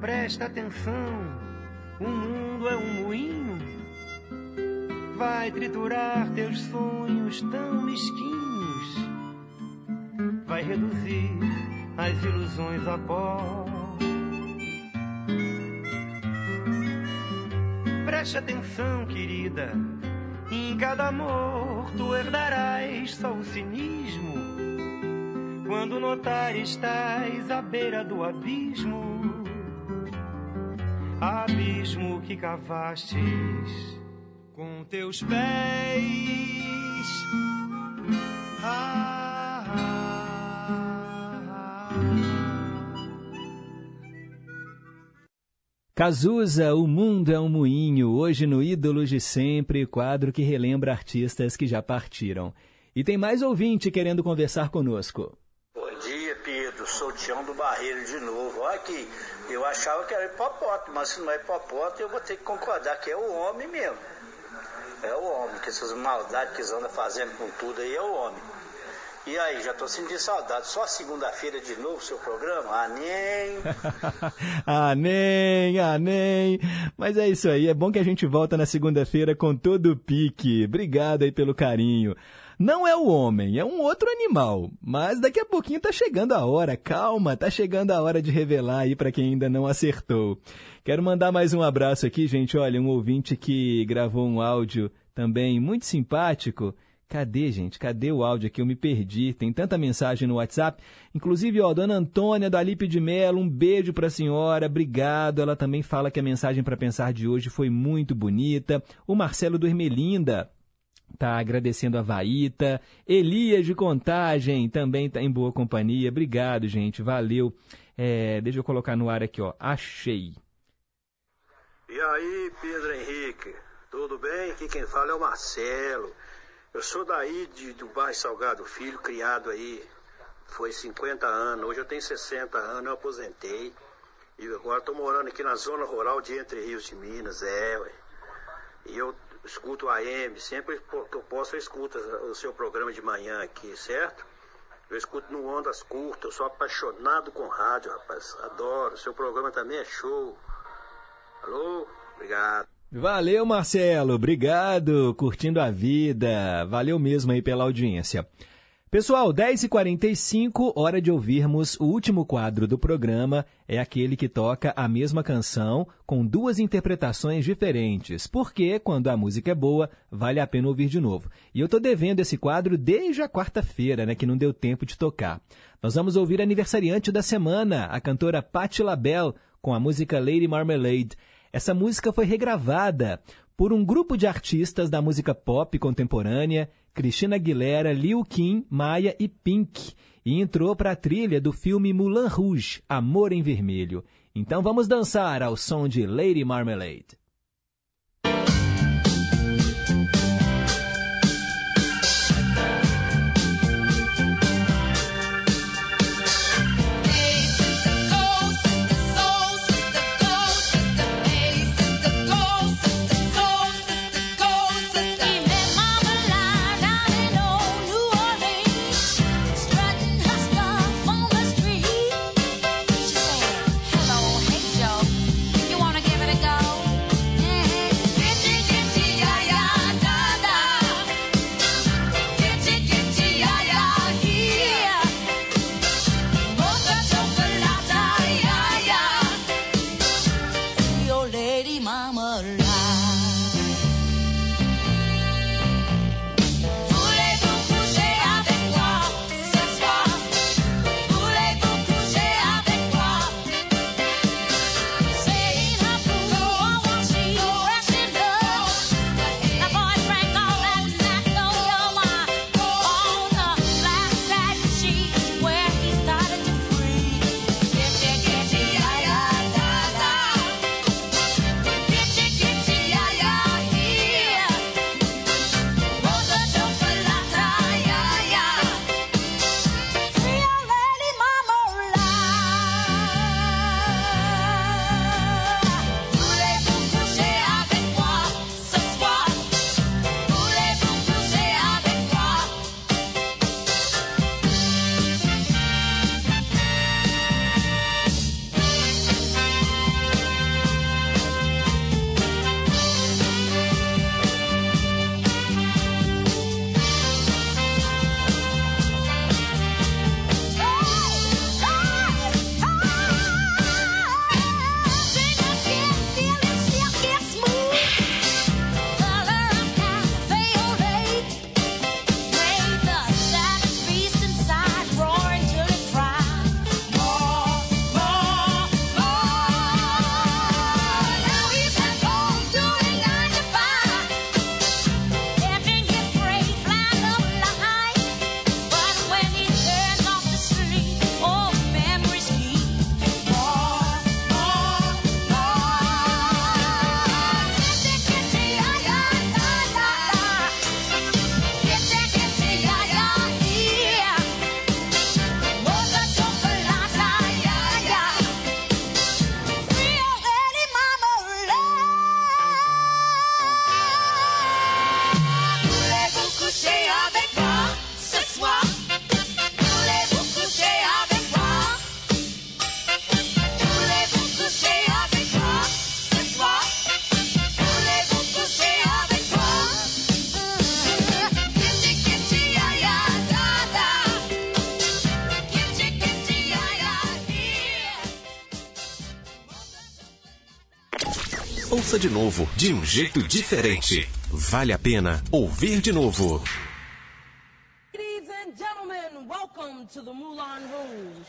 presta atenção. O mundo é um moinho, vai triturar teus sonhos tão mesquinhos, vai reduzir as ilusões a pó. Preste atenção, querida. Em cada amor tu herdarás só o cinismo. Quando notar estás à beira do abismo, abismo que cavastes com teus pés. Ah, Cazuza, O Mundo é um Moinho, hoje no Ídolos de Sempre, quadro que relembra artistas que já partiram. E tem mais ouvinte querendo conversar conosco. Bom dia, Pedro. Sou o Tião do Barreiro de novo. Olha aqui, eu achava que era hipopótamo, mas se não é hipopótamo, eu vou ter que concordar que é o homem mesmo. É o homem, que essas maldades que eles andam fazendo com tudo aí é o homem. E aí, já tô sentindo saudade. Só segunda-feira de novo seu programa? Ah, nem. (laughs) ah, nem, ah, nem. Mas é isso aí. É bom que a gente volta na segunda-feira com todo o pique. Obrigado aí pelo carinho. Não é o homem, é um outro animal. Mas daqui a pouquinho tá chegando a hora. Calma, tá chegando a hora de revelar aí para quem ainda não acertou. Quero mandar mais um abraço aqui, gente. Olha, um ouvinte que gravou um áudio também muito simpático Cadê, gente? Cadê o áudio aqui? Eu me perdi. Tem tanta mensagem no WhatsApp. Inclusive, ó, Dona Antônia do Alipe de Melo, um beijo para a senhora. Obrigado. Ela também fala que a mensagem para pensar de hoje foi muito bonita. O Marcelo do Ermelinda tá agradecendo a Vaíta. Elias de Contagem também tá em boa companhia. Obrigado, gente. Valeu. É, deixa eu colocar no ar aqui, ó. Achei. E aí, Pedro Henrique? Tudo bem? Aqui quem fala é o Marcelo. Eu sou daí de, do bairro Salgado Filho, criado aí, foi 50 anos, hoje eu tenho 60 anos, eu aposentei. E agora estou morando aqui na zona rural de Entre Rios de Minas, é, ué. E eu escuto o AM, sempre que eu posso eu escuto o seu programa de manhã aqui, certo? Eu escuto no Ondas Curtas, eu sou apaixonado com rádio, rapaz. Adoro. Seu programa também é show. Alô? Obrigado. Valeu, Marcelo. Obrigado. Curtindo a vida. Valeu mesmo aí pela audiência. Pessoal, 10h45, hora de ouvirmos o último quadro do programa. É aquele que toca a mesma canção com duas interpretações diferentes. Porque, quando a música é boa, vale a pena ouvir de novo. E eu tô devendo esse quadro desde a quarta-feira, né, que não deu tempo de tocar. Nós vamos ouvir a aniversariante da semana, a cantora Patti LaBelle, com a música Lady Marmalade. Essa música foi regravada por um grupo de artistas da música pop contemporânea, Cristina Aguilera, Lil Kim, Maia e Pink, e entrou para a trilha do filme Moulin Rouge, Amor em Vermelho. Então vamos dançar ao som de Lady Marmalade. Ouça de novo, de um jeito diferente. Vale a pena ouvir de novo. Ladies and gentlemen, welcome to the Moulin Rouge.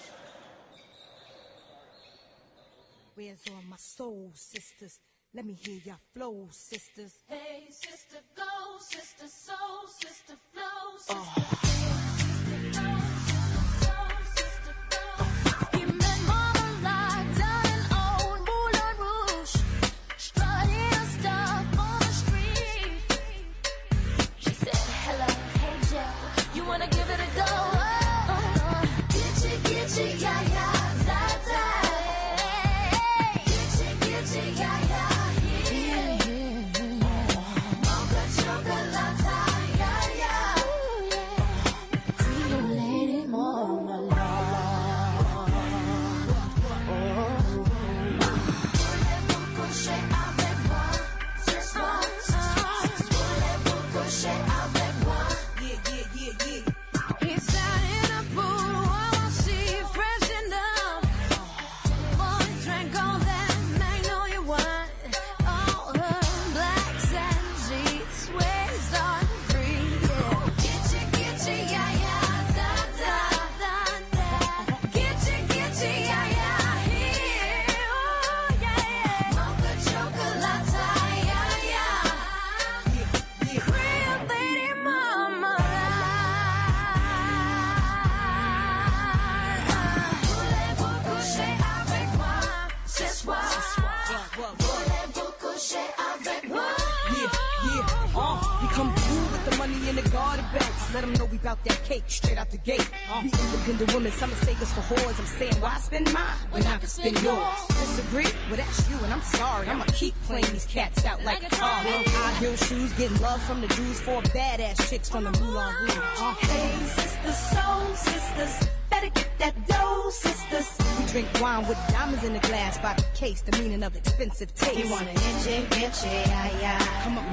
Where's all my soul sisters? Let me hear your flow, sisters. Hey, sister, go, sister, soul, sister, flow, sister. Expensive taste. You want an itchy, itchy, yeah, yeah. Come on,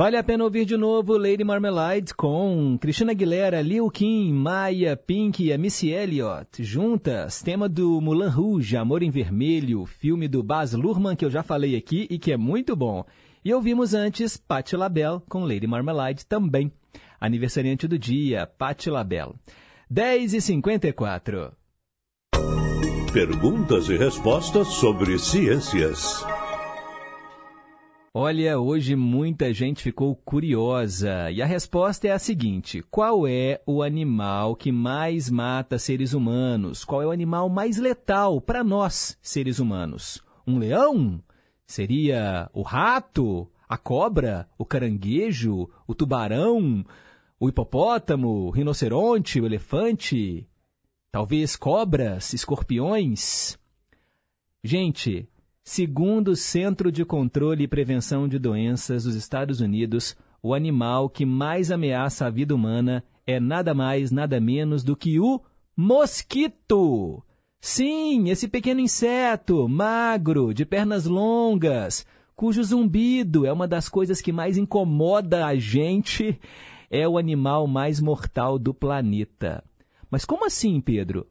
Vale a pena ouvir de novo Lady Marmalade com Cristina Aguilera, Lil Kim, Maia, Pink e Missy Elliott. Juntas, tema do Moulin Rouge, Amor em Vermelho, filme do Baz Luhrmann que eu já falei aqui e que é muito bom. E ouvimos antes Patti LaBelle com Lady Marmalade também. Aniversariante do dia, Patti LaBelle. 10 e 54 Perguntas e respostas sobre ciências. Olha, hoje muita gente ficou curiosa e a resposta é a seguinte: qual é o animal que mais mata seres humanos? Qual é o animal mais letal para nós, seres humanos? Um leão? Seria o rato? A cobra? O caranguejo? O tubarão? O hipopótamo? O rinoceronte? O elefante? Talvez cobras? Escorpiões? Gente, Segundo o Centro de Controle e Prevenção de Doenças dos Estados Unidos, o animal que mais ameaça a vida humana é nada mais, nada menos do que o mosquito. Sim, esse pequeno inseto, magro, de pernas longas, cujo zumbido é uma das coisas que mais incomoda a gente, é o animal mais mortal do planeta. Mas como assim, Pedro?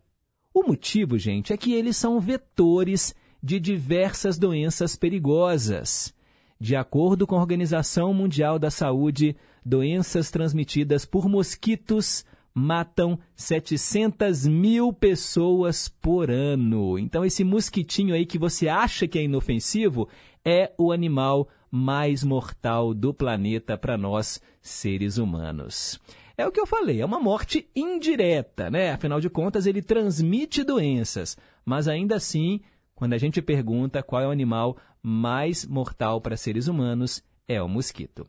O motivo, gente, é que eles são vetores de diversas doenças perigosas. De acordo com a Organização Mundial da Saúde, doenças transmitidas por mosquitos matam 700 mil pessoas por ano. Então, esse mosquitinho aí que você acha que é inofensivo é o animal mais mortal do planeta para nós, seres humanos. É o que eu falei, é uma morte indireta, né? Afinal de contas, ele transmite doenças, mas ainda assim, quando a gente pergunta qual é o animal mais mortal para seres humanos, é o mosquito.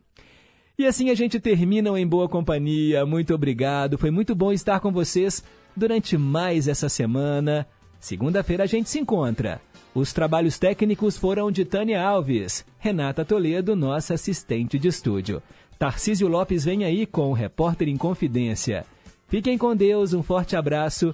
E assim a gente termina o Em Boa Companhia. Muito obrigado, foi muito bom estar com vocês durante mais essa semana. Segunda-feira a gente se encontra. Os trabalhos técnicos foram de Tânia Alves, Renata Toledo, nossa assistente de estúdio. Tarcísio Lopes vem aí com o Repórter em Confidência. Fiquem com Deus, um forte abraço